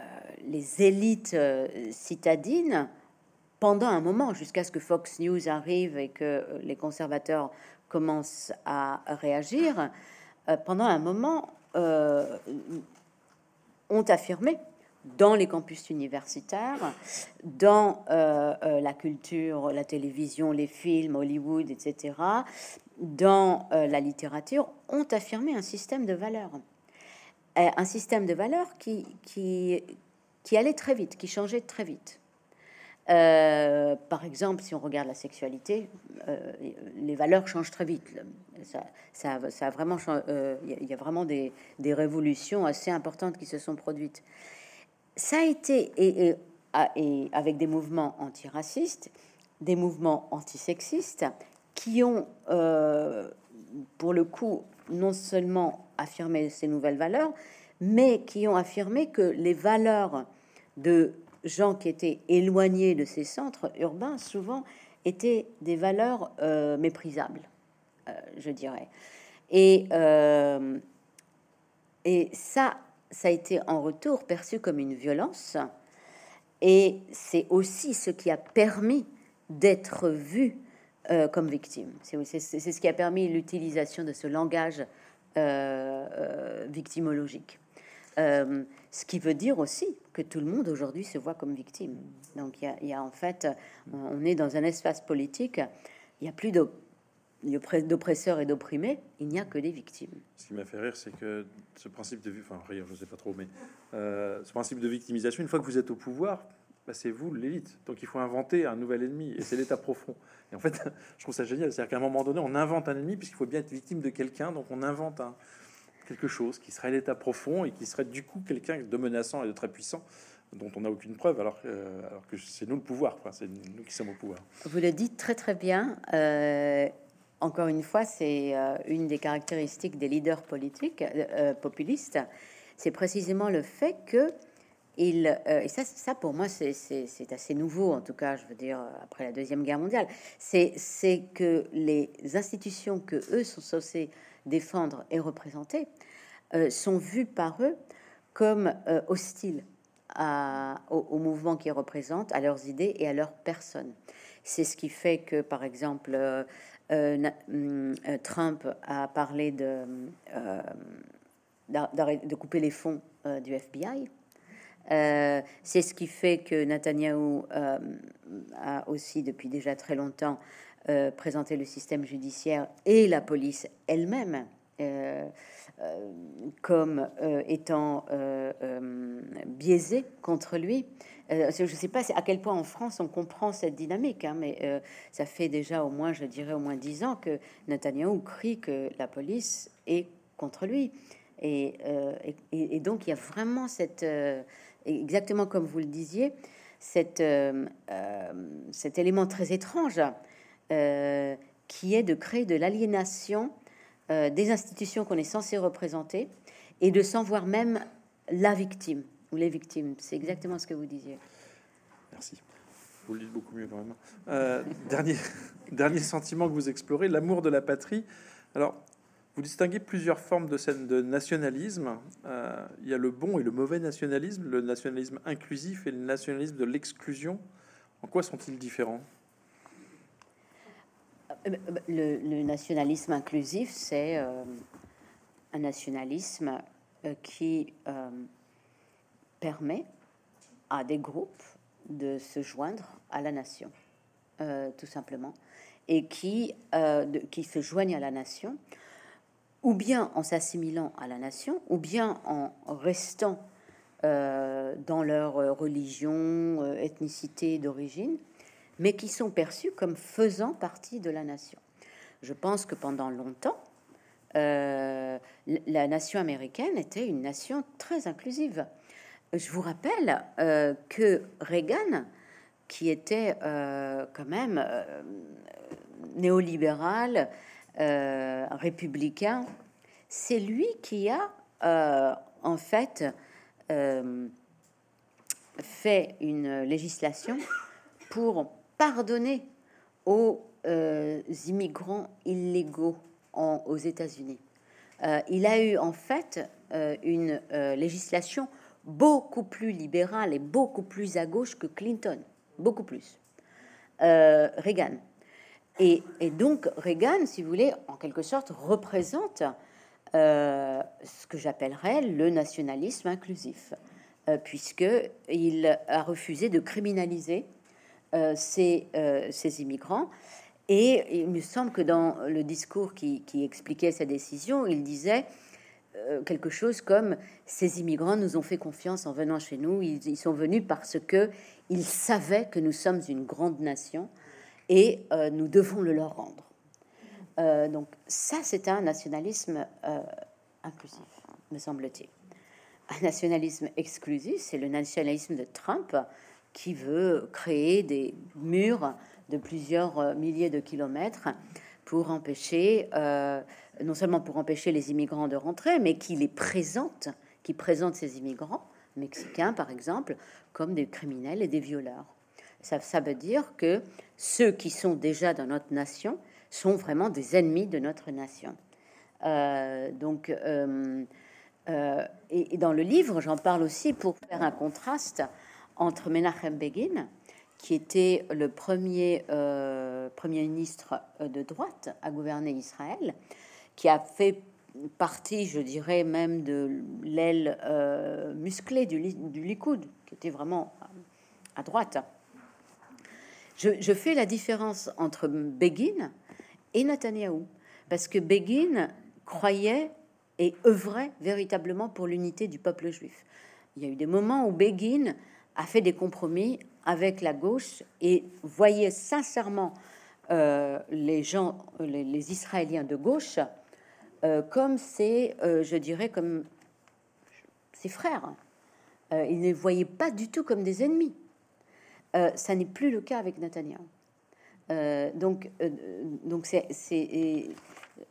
les élites citadines, pendant un moment, jusqu'à ce que Fox News arrive et que les conservateurs commencent à réagir, pendant un moment, ont affirmé dans les campus universitaires, dans euh, euh, la culture, la télévision, les films, Hollywood, etc., dans euh, la littérature, ont affirmé un système de valeurs. un système de valeurs qui, qui, qui allait très vite, qui changeait très vite. Euh, par exemple, si on regarde la sexualité, euh, les valeurs changent très vite. Ça, ça, a vraiment, euh, il y a vraiment des, des, révolutions assez importantes qui se sont produites. Ça a été et, et avec des mouvements antiracistes, des mouvements antisexistes qui ont, pour le coup, non seulement affirmé ces nouvelles valeurs, mais qui ont affirmé que les valeurs de gens qui étaient éloignés de ces centres urbains, souvent, étaient des valeurs euh, méprisables, euh, je dirais. Et, euh, et ça, ça a été en retour perçu comme une violence. Et c'est aussi ce qui a permis d'être vu comme victime. C'est ce qui a permis l'utilisation de ce langage victimologique. Euh, ce qui veut dire aussi que tout le monde aujourd'hui se voit comme victime. Donc il y, a en fait, on est dans un espace politique, il n'y a plus d'oppresseurs et d'opprimés, il n'y a que des victimes. Ce qui m'a fait rire, c'est que ce principe de, enfin rire, je sais pas trop, mais euh, ce principe de victimisation, une fois que vous êtes au pouvoir, bah, c'est vous l'élite. Donc il faut inventer un nouvel ennemi, et c'est l'État profond. Et en fait, <laughs> je trouve ça génial, c'est-à-dire qu'à un moment donné, on invente un ennemi puisqu'il faut bien être victime de quelqu'un, donc on invente un quelque chose qui serait l'état profond et qui serait du coup quelqu'un de menaçant et de très puissant dont on n'a aucune preuve, alors, euh, que c'est nous le pouvoir, c'est nous qui sommes au pouvoir. Vous le dites très très bien. Euh, encore une fois, c'est euh, une des caractéristiques des leaders politiques populistes, c'est précisément le fait que il, et ça, ça pour moi c'est assez nouveau, en tout cas, je veux dire après la deuxième guerre mondiale, c'est que les institutions que eux sont censés défendre et représenter, euh, sont vus par eux comme euh, hostiles au, mouvement qu'ils représentent, à leurs idées et à leur personne. C'est ce qui fait que, par exemple, euh, mm, Trump a parlé de, couper les fonds du FBI. c'est ce qui fait que Netanyahou a aussi depuis déjà très longtemps euh, présenter le système judiciaire et la police elle-même euh, euh, comme étant biaisé contre lui. je ne sais pas à quel point en France on comprend cette dynamique, hein, mais ça fait déjà au moins, je dirais, au moins dix ans que Netanyahu crie que la police est contre lui. Et, donc il y a vraiment cette, exactement comme vous le disiez, cet élément très étrange euh, qui est de créer de l'aliénation euh, des institutions qu'on est censé représenter et de s'en voir même la victime ou les victimes. C'est exactement ce que vous disiez. Merci. Vous le dites beaucoup mieux quand même. Euh, dernier, <laughs> sentiment que vous explorez, l'amour de la patrie. Alors, vous distinguez plusieurs formes de scène de nationalisme. il y a le bon et le mauvais nationalisme, le nationalisme inclusif et le nationalisme de l'exclusion. En quoi sont-ils différents? Le, nationalisme inclusif, c'est euh, un nationalisme euh, qui euh, permet à des groupes de se joindre à la nation, tout simplement, et qui, qui se joignent à la nation, ou bien en s'assimilant à la nation, ou bien en restant dans leur religion, ethnicité d'origine, mais qui sont perçus comme faisant partie de la nation. Je pense que pendant longtemps, euh, la nation américaine était une nation très inclusive. Je vous rappelle euh, que Reagan, qui était euh, quand même néolibéral, républicain, c'est lui qui a en fait fait une législation pour pardonner aux euh, immigrants illégaux aux États-Unis. Euh, il a eu en fait euh, une législation beaucoup plus libérale et beaucoup plus à gauche que Clinton, beaucoup plus. Reagan. Et, donc Reagan, si vous voulez, en quelque sorte, représente ce que j'appellerais le nationalisme inclusif, puisque il a refusé de criminaliser euh, euh, ces, immigrants. Et il me semble que dans le discours qui, expliquait sa décision, il disait quelque chose comme ces immigrants nous ont fait confiance en venant chez nous. Ils, ils sont venus parce que ils savaient que nous sommes une grande nation et nous devons le leur rendre. donc ça, c'est un nationalisme inclusif, me semble-t-il. Un nationalisme exclusif, c'est le nationalisme de Trump qui veut créer des murs de plusieurs euh, milliers de kilomètres pour empêcher, euh, non seulement pour empêcher les immigrants de rentrer, mais qui les présente, qui présente ces immigrants mexicains, par exemple, comme des criminels et des violeurs. Ça, veut dire que ceux qui sont déjà dans notre nation sont vraiment des ennemis de notre nation. Euh, donc, et, dans le livre, j'en parle aussi pour faire un contraste entre Menachem Begin, qui était le premier euh, premier ministre de droite à gouverner Israël, qui a fait partie, je dirais même, de l'aile euh, musclée du, du, Likoud, qui était vraiment à droite. Je, fais la différence entre Begin et Netanyahou, parce que Begin croyait et œuvrait véritablement pour l'unité du peuple juif. Il y a eu des moments où Begin a fait des compromis avec la gauche et voyait sincèrement euh, les gens, les, Israéliens de gauche, euh, comme c'est, euh, je dirais, comme ses frères. ils ne les voyaient pas du tout comme des ennemis. ça n'est plus le cas avec Netanyahu. donc, donc c'est,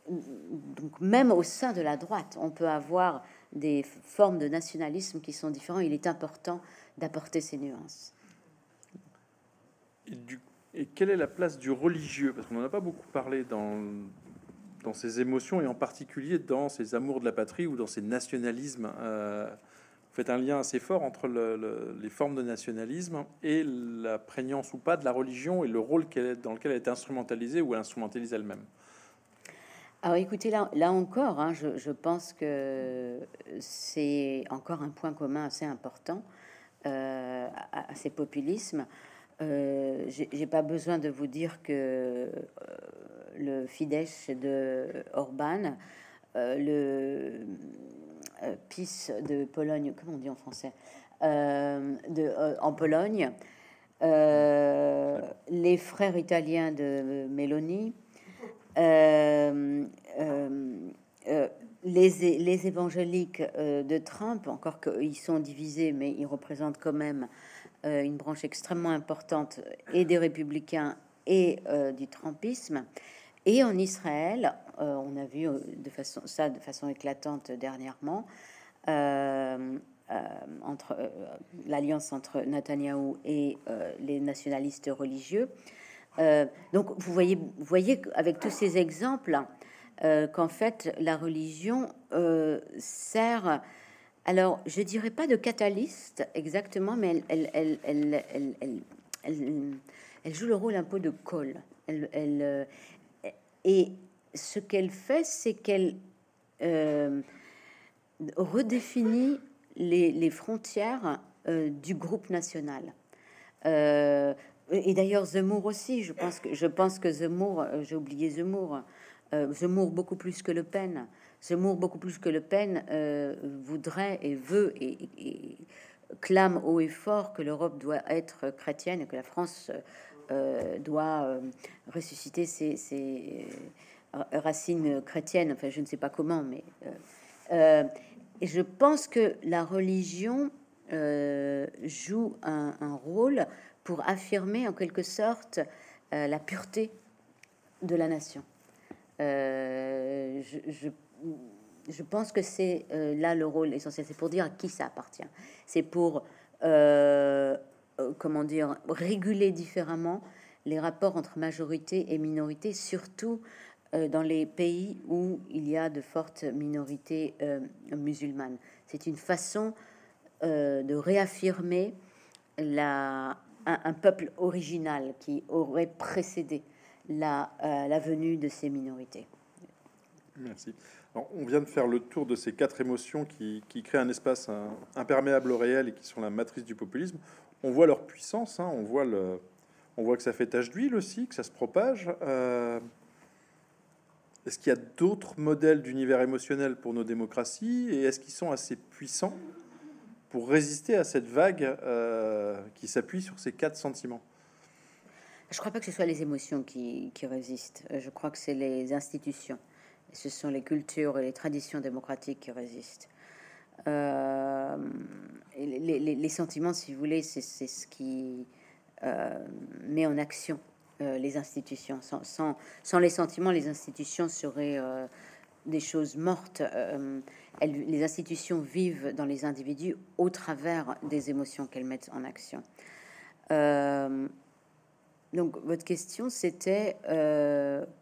donc même au sein de la droite, on peut avoir des formes de nationalisme qui sont différentes. Il est important d'apporter ces nuances. Et, du, et, quelle est la place du religieux? Parce qu'on n'en a pas beaucoup parlé dans, dans ces émotions et en particulier dans ces amours de la patrie ou dans ces nationalismes. Euh, vous faites un lien assez fort entre les formes de nationalisme et la prégnance ou pas de la religion et le rôle dans lequel elle est instrumentalisée ou instrumentalise elle-même. Alors écoutez, là, là encore, hein, je, pense que c'est encore un point commun assez important euh, à, ces populismes. Euh, J'ai pas besoin de vous dire que euh, le Fidesz de Orban, euh, le PiS de Pologne, comment on dit en français, en Pologne, les frères italiens de Meloni, les, les, évangéliques euh, de Trump, encore qu'ils sont divisés, mais ils représentent quand même euh, une branche extrêmement importante et des républicains et euh, du Trumpisme. Et en Israël, on a vu ça de façon éclatante dernièrement, entre l'alliance entre Netanyahou et les nationalistes religieux. Donc vous voyez, vous voyez avec tous ces exemples, euh, qu'en fait la religion euh, sert, alors je dirais pas de catalyste exactement, mais elle, joue le rôle un peu de colle. Euh, et ce qu'elle fait, c'est qu'elle redéfinit les frontières du groupe national. Et d'ailleurs, Zemmour aussi, je pense que, je pense que Zemmour, j'ai oublié Zemmour, euh, Zemmour beaucoup plus que Le Pen, Zemmour beaucoup plus que Le Pen euh, voudrait et veut et, clame haut et fort que l'Europe doit être chrétienne et que la France euh, doit ressusciter ses, racines chrétiennes. Enfin, je ne sais pas comment, mais je pense que la religion joue un, rôle pour affirmer en quelque sorte la pureté de la nation. Euh, je, pense que c'est euh, là le rôle essentiel. C'est pour dire à qui ça appartient. C'est pour, euh, comment dire, réguler différemment les rapports entre majorité et minorité, surtout dans les pays où il y a de fortes minorités musulmanes. C'est une façon de réaffirmer la, un, peuple original qui aurait précédé la, euh, venue de ces minorités. Merci. on vient de faire le tour de ces quatre émotions qui, créent un espace imperméable au réel et qui sont la matrice du populisme. On voit leur puissance, hein, on, voit le, on voit que ça fait tache d'huile aussi, que ça se propage. Euh, Est-ce qu'il y a d'autres modèles d'univers émotionnel pour nos démocraties et est-ce qu'ils sont assez puissants? Pour résister à cette vague euh, qui s'appuie sur ces quatre sentiments Je crois pas que ce soit les émotions qui, résistent. Je crois que c'est les institutions. Ce sont les cultures et les traditions démocratiques qui résistent. Euh, les, sentiments, si vous voulez, c'est ce qui euh, met en action euh, les institutions. Sans, les sentiments, les institutions seraient des choses mortes. Elles, les institutions vivent dans les individus au travers des émotions qu'elles mettent en action. donc, votre question, c'était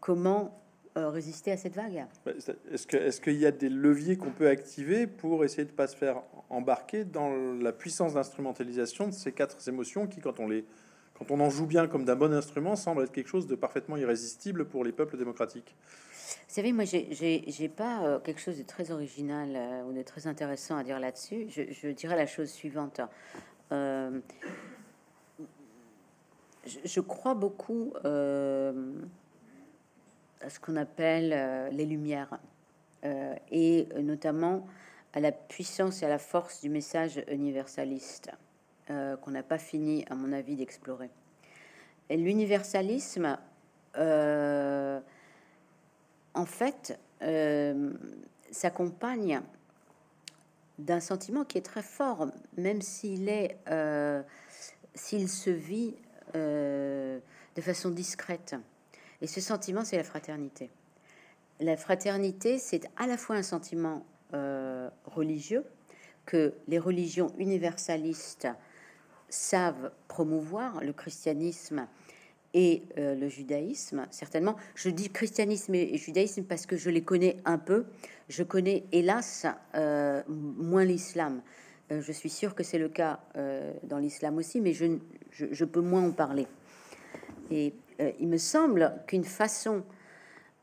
comment euh, résister à cette vague? Est-ce qu'il est qu'il y a des leviers qu'on peut activer pour essayer de ne pas se faire embarquer dans la puissance d'instrumentalisation de ces quatre émotions qui, quand on, les, quand on en joue bien comme d'un bon instrument, semble être quelque chose de parfaitement irrésistible pour les peuples démocratiques? Vous savez, moi, j'ai pas euh, quelque chose de très original euh, ou de très intéressant à dire là-dessus. Je, dirais la chose suivante. je, je, crois beaucoup ce qu'on appelle euh, les lumières, euh, et notamment à la puissance et à la force du message universaliste, euh, qu'on n'a pas fini, à mon avis, d'explorer. L'universalisme, en fait, s'accompagne d'un sentiment qui est très fort, même s'il est, s'il se vit de façon discrète. Et ce sentiment, c'est la fraternité. La fraternité, c'est à la fois un sentiment euh, religieux que les religions universalistes savent promouvoir, le christianisme et euh, le judaïsme, certainement. Je dis christianisme et judaïsme parce que je les connais un peu. Je connais, hélas, euh, moins l'islam. je suis sûr que c'est le cas dans l'islam aussi, mais je, je, peux moins en parler. Et euh, il me semble qu'une façon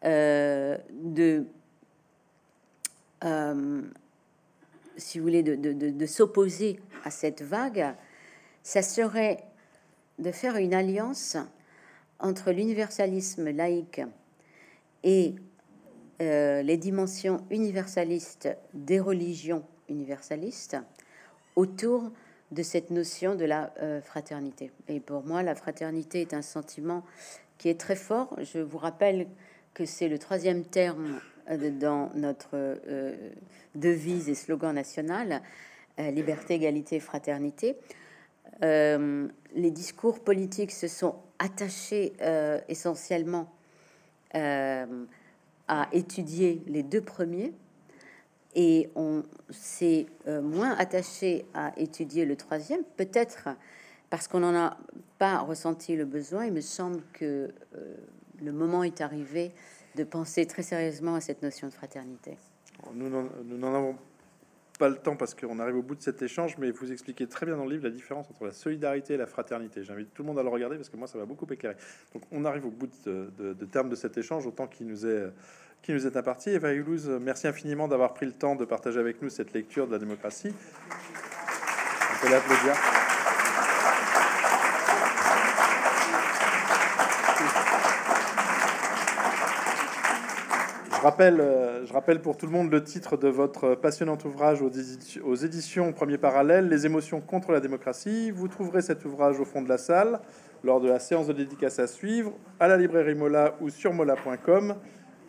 euh, de, euh, si vous voulez, de, s'opposer à cette vague, ça serait de faire une alliance entre l'universalisme laïque et les dimensions universalistes des religions universalistes autour de cette notion de la euh, fraternité. Et pour moi, la fraternité est un sentiment qui est très fort. Je vous rappelle que c'est le troisième terme euh, dans notre euh, devise et slogan national, liberté, égalité, fraternité. Les discours politiques se sont attachés essentiellement à étudier les deux premiers, et on s'est euh, moins attaché à étudier le troisième, peut-être parce qu'on n'en a pas ressenti le besoin. Il me semble que euh, le moment est arrivé de penser très sérieusement à cette notion de fraternité. Nous n'en avons pas le temps parce qu'on arrive au bout de cet échange, mais vous expliquez très bien dans le livre la différence entre la solidarité et la fraternité. J'invite tout le monde à le regarder parce que moi, ça va beaucoup éclairer. Donc, on arrive au bout de, de, de terme de cet échange, autant qu'il nous est qui nous est imparti. Eva Hulouz, merci infiniment d'avoir pris le temps de partager avec nous cette lecture de la démocratie. On peut l'applaudir. Je rappelle, euh, je rappelle pour tout le monde le titre de votre passionnant ouvrage aux éditions Premier Parallèle, Les émotions contre la démocratie. Vous trouverez cet ouvrage au fond de la salle lors de la séance de dédicace à suivre à la librairie Mola ou sur mola.com.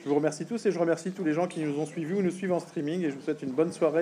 Je vous remercie tous et je remercie tous les gens qui nous ont suivis ou nous suivent en streaming et je vous souhaite une bonne soirée.